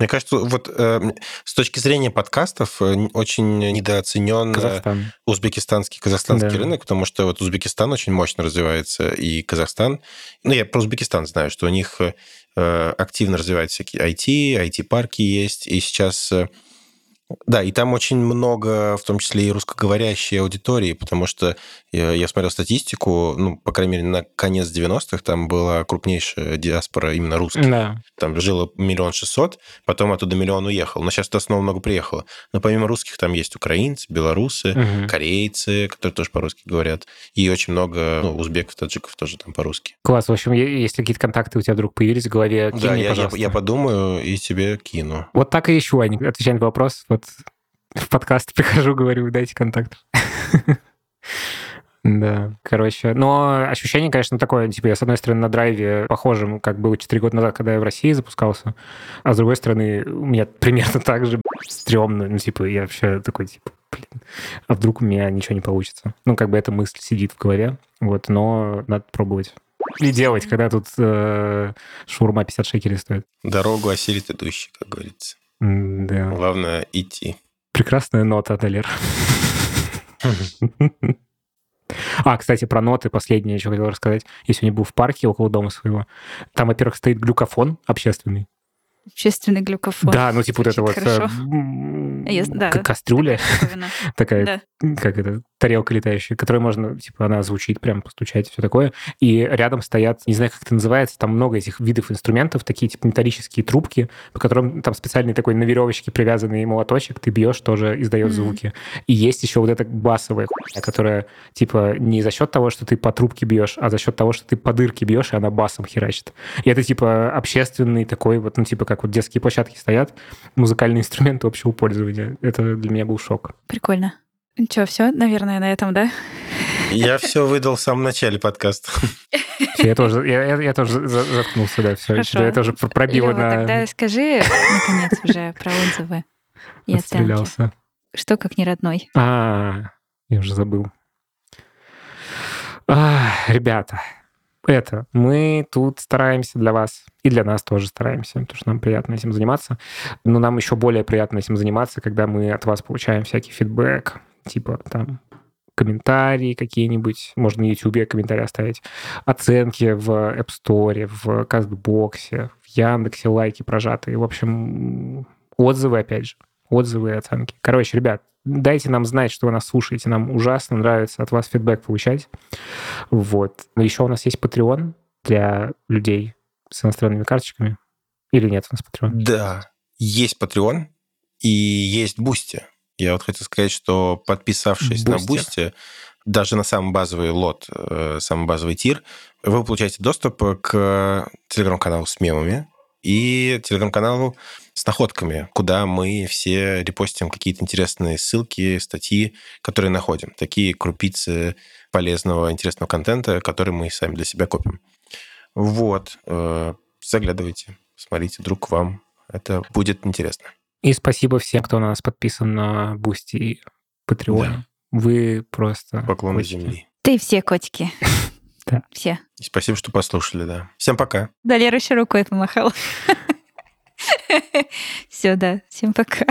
Мне кажется, вот э, с точки зрения подкастов э, очень недооценен э, Казахстан. узбекистанский, казахстанский Да. рынок, потому что вот Узбекистан очень мощно развивается, и Казахстан... Ну, я про Узбекистан знаю, что у них э, активно развиваются всякие IT, IT-парки есть, и сейчас... Да, и там очень много, в том числе и русскоговорящей аудитории, потому что я, я смотрел статистику, ну, по крайней мере, на конец 90-х там была крупнейшая диаспора именно русских Да. там жило миллион шестьсот, потом оттуда миллион уехал. Но сейчас снова много приехало. Но помимо русских там есть украинцы, белорусы, Мгм. корейцы, которые тоже по-русски говорят. И очень много ну, узбеков, таджиков тоже там по-русски. Класс. В общем, если какие-то контакты у тебя вдруг появились в голове, кинь да, мне, я, я, я подумаю и тебе кину. Вот так и ищу, Аня, отвечая на вопрос. Вот в подкаст прихожу, говорю, дайте контакт. Да, короче. Но ощущение, конечно, такое, типа, я, с одной стороны, на драйве похожим, как было 4 года назад, когда я в России запускался, а с другой стороны, у меня примерно так же стрёмно. Ну, типа, я вообще такой, типа, блин, а вдруг у меня ничего не получится? Ну, как бы эта мысль сидит в голове, вот, но надо пробовать. И делать, когда тут э, шаурма 50 шекелей стоит. Дорогу осилит идущий, как говорится. Да. Главное идти. Прекрасная нота, Далер. А, кстати, про ноты последнее еще хотел рассказать. Я сегодня был в парке около дома своего. Там, во-первых, стоит глюкофон общественный. Общественный глюкофон. Да, ну типа вот это вот Звучит э, да, кастрюля такая, Да. как это, тарелка летающая, которой можно, типа, она звучит, прям постучать, все такое. И рядом стоят, не знаю, как это называется, там много этих видов инструментов, такие, типа, металлические трубки, по которым там специальный такой на веревочке привязанный молоточек, ты бьешь, тоже издает звуки. И есть еще вот эта басовая хуйня, которая, типа, не за счет того, что ты по трубке бьешь, а за счет того, что ты по дырке бьешь, и она басом херачит. И это, типа, общественный такой, вот, ну, типа, как вот детские площадки стоят, музыкальные инструменты общего пользования. Это для меня был шок. Прикольно. Че, все, наверное, на этом, да? Я все выдал в самом начале подкаста. Я тоже, я, я- я тоже за- заткнулся, да, все. Хорошо. Я тоже пр- пробила Лёва, на... тогда скажи, наконец, уже про отзывы и оценки. Отстрелялся. Что как не родной? А, я уже забыл. А, ребята, это, мы тут стараемся для вас, и для нас тоже стараемся, потому что нам приятно этим заниматься. Но нам еще более приятно этим заниматься, когда мы от вас получаем всякий фидбэк, типа там комментарии какие-нибудь, можно на YouTube комментарии оставить, оценки в App Store, в Кастбоксе, в Яндексе, лайки прожатые. В общем, отзывы, опять же, отзывы и оценки. Короче, ребят, дайте нам знать, что вы нас слушаете. Нам ужасно нравится от вас фидбэк получать. Вот. Но еще у нас есть Patreon для людей с иностранными карточками. Или нет у нас Patreon? Да, есть Patreon и есть Boosty. Я вот хотел сказать, что подписавшись на Boosty. Boosty, даже на самый базовый лот, э, самый базовый tier, вы получаете доступ к телеграм-каналу с мемами и телеграм-каналу с находками, куда мы все репостим какие-то интересные ссылки, статьи, которые находим. Такие крупицы полезного, интересного контента, который мы сами для себя копим. Вот. э, Заглядывайте, смотрите, вдруг вам это будет интересно. И спасибо всем, кто на нас подписан на Бусти и Patreon. Да. Вы просто... Поклоны котики. земли. Ты все котики. Да. Все. И спасибо, что послушали, да. Всем пока. Да, Лера еще рукой помахала. Все, да. Всем пока.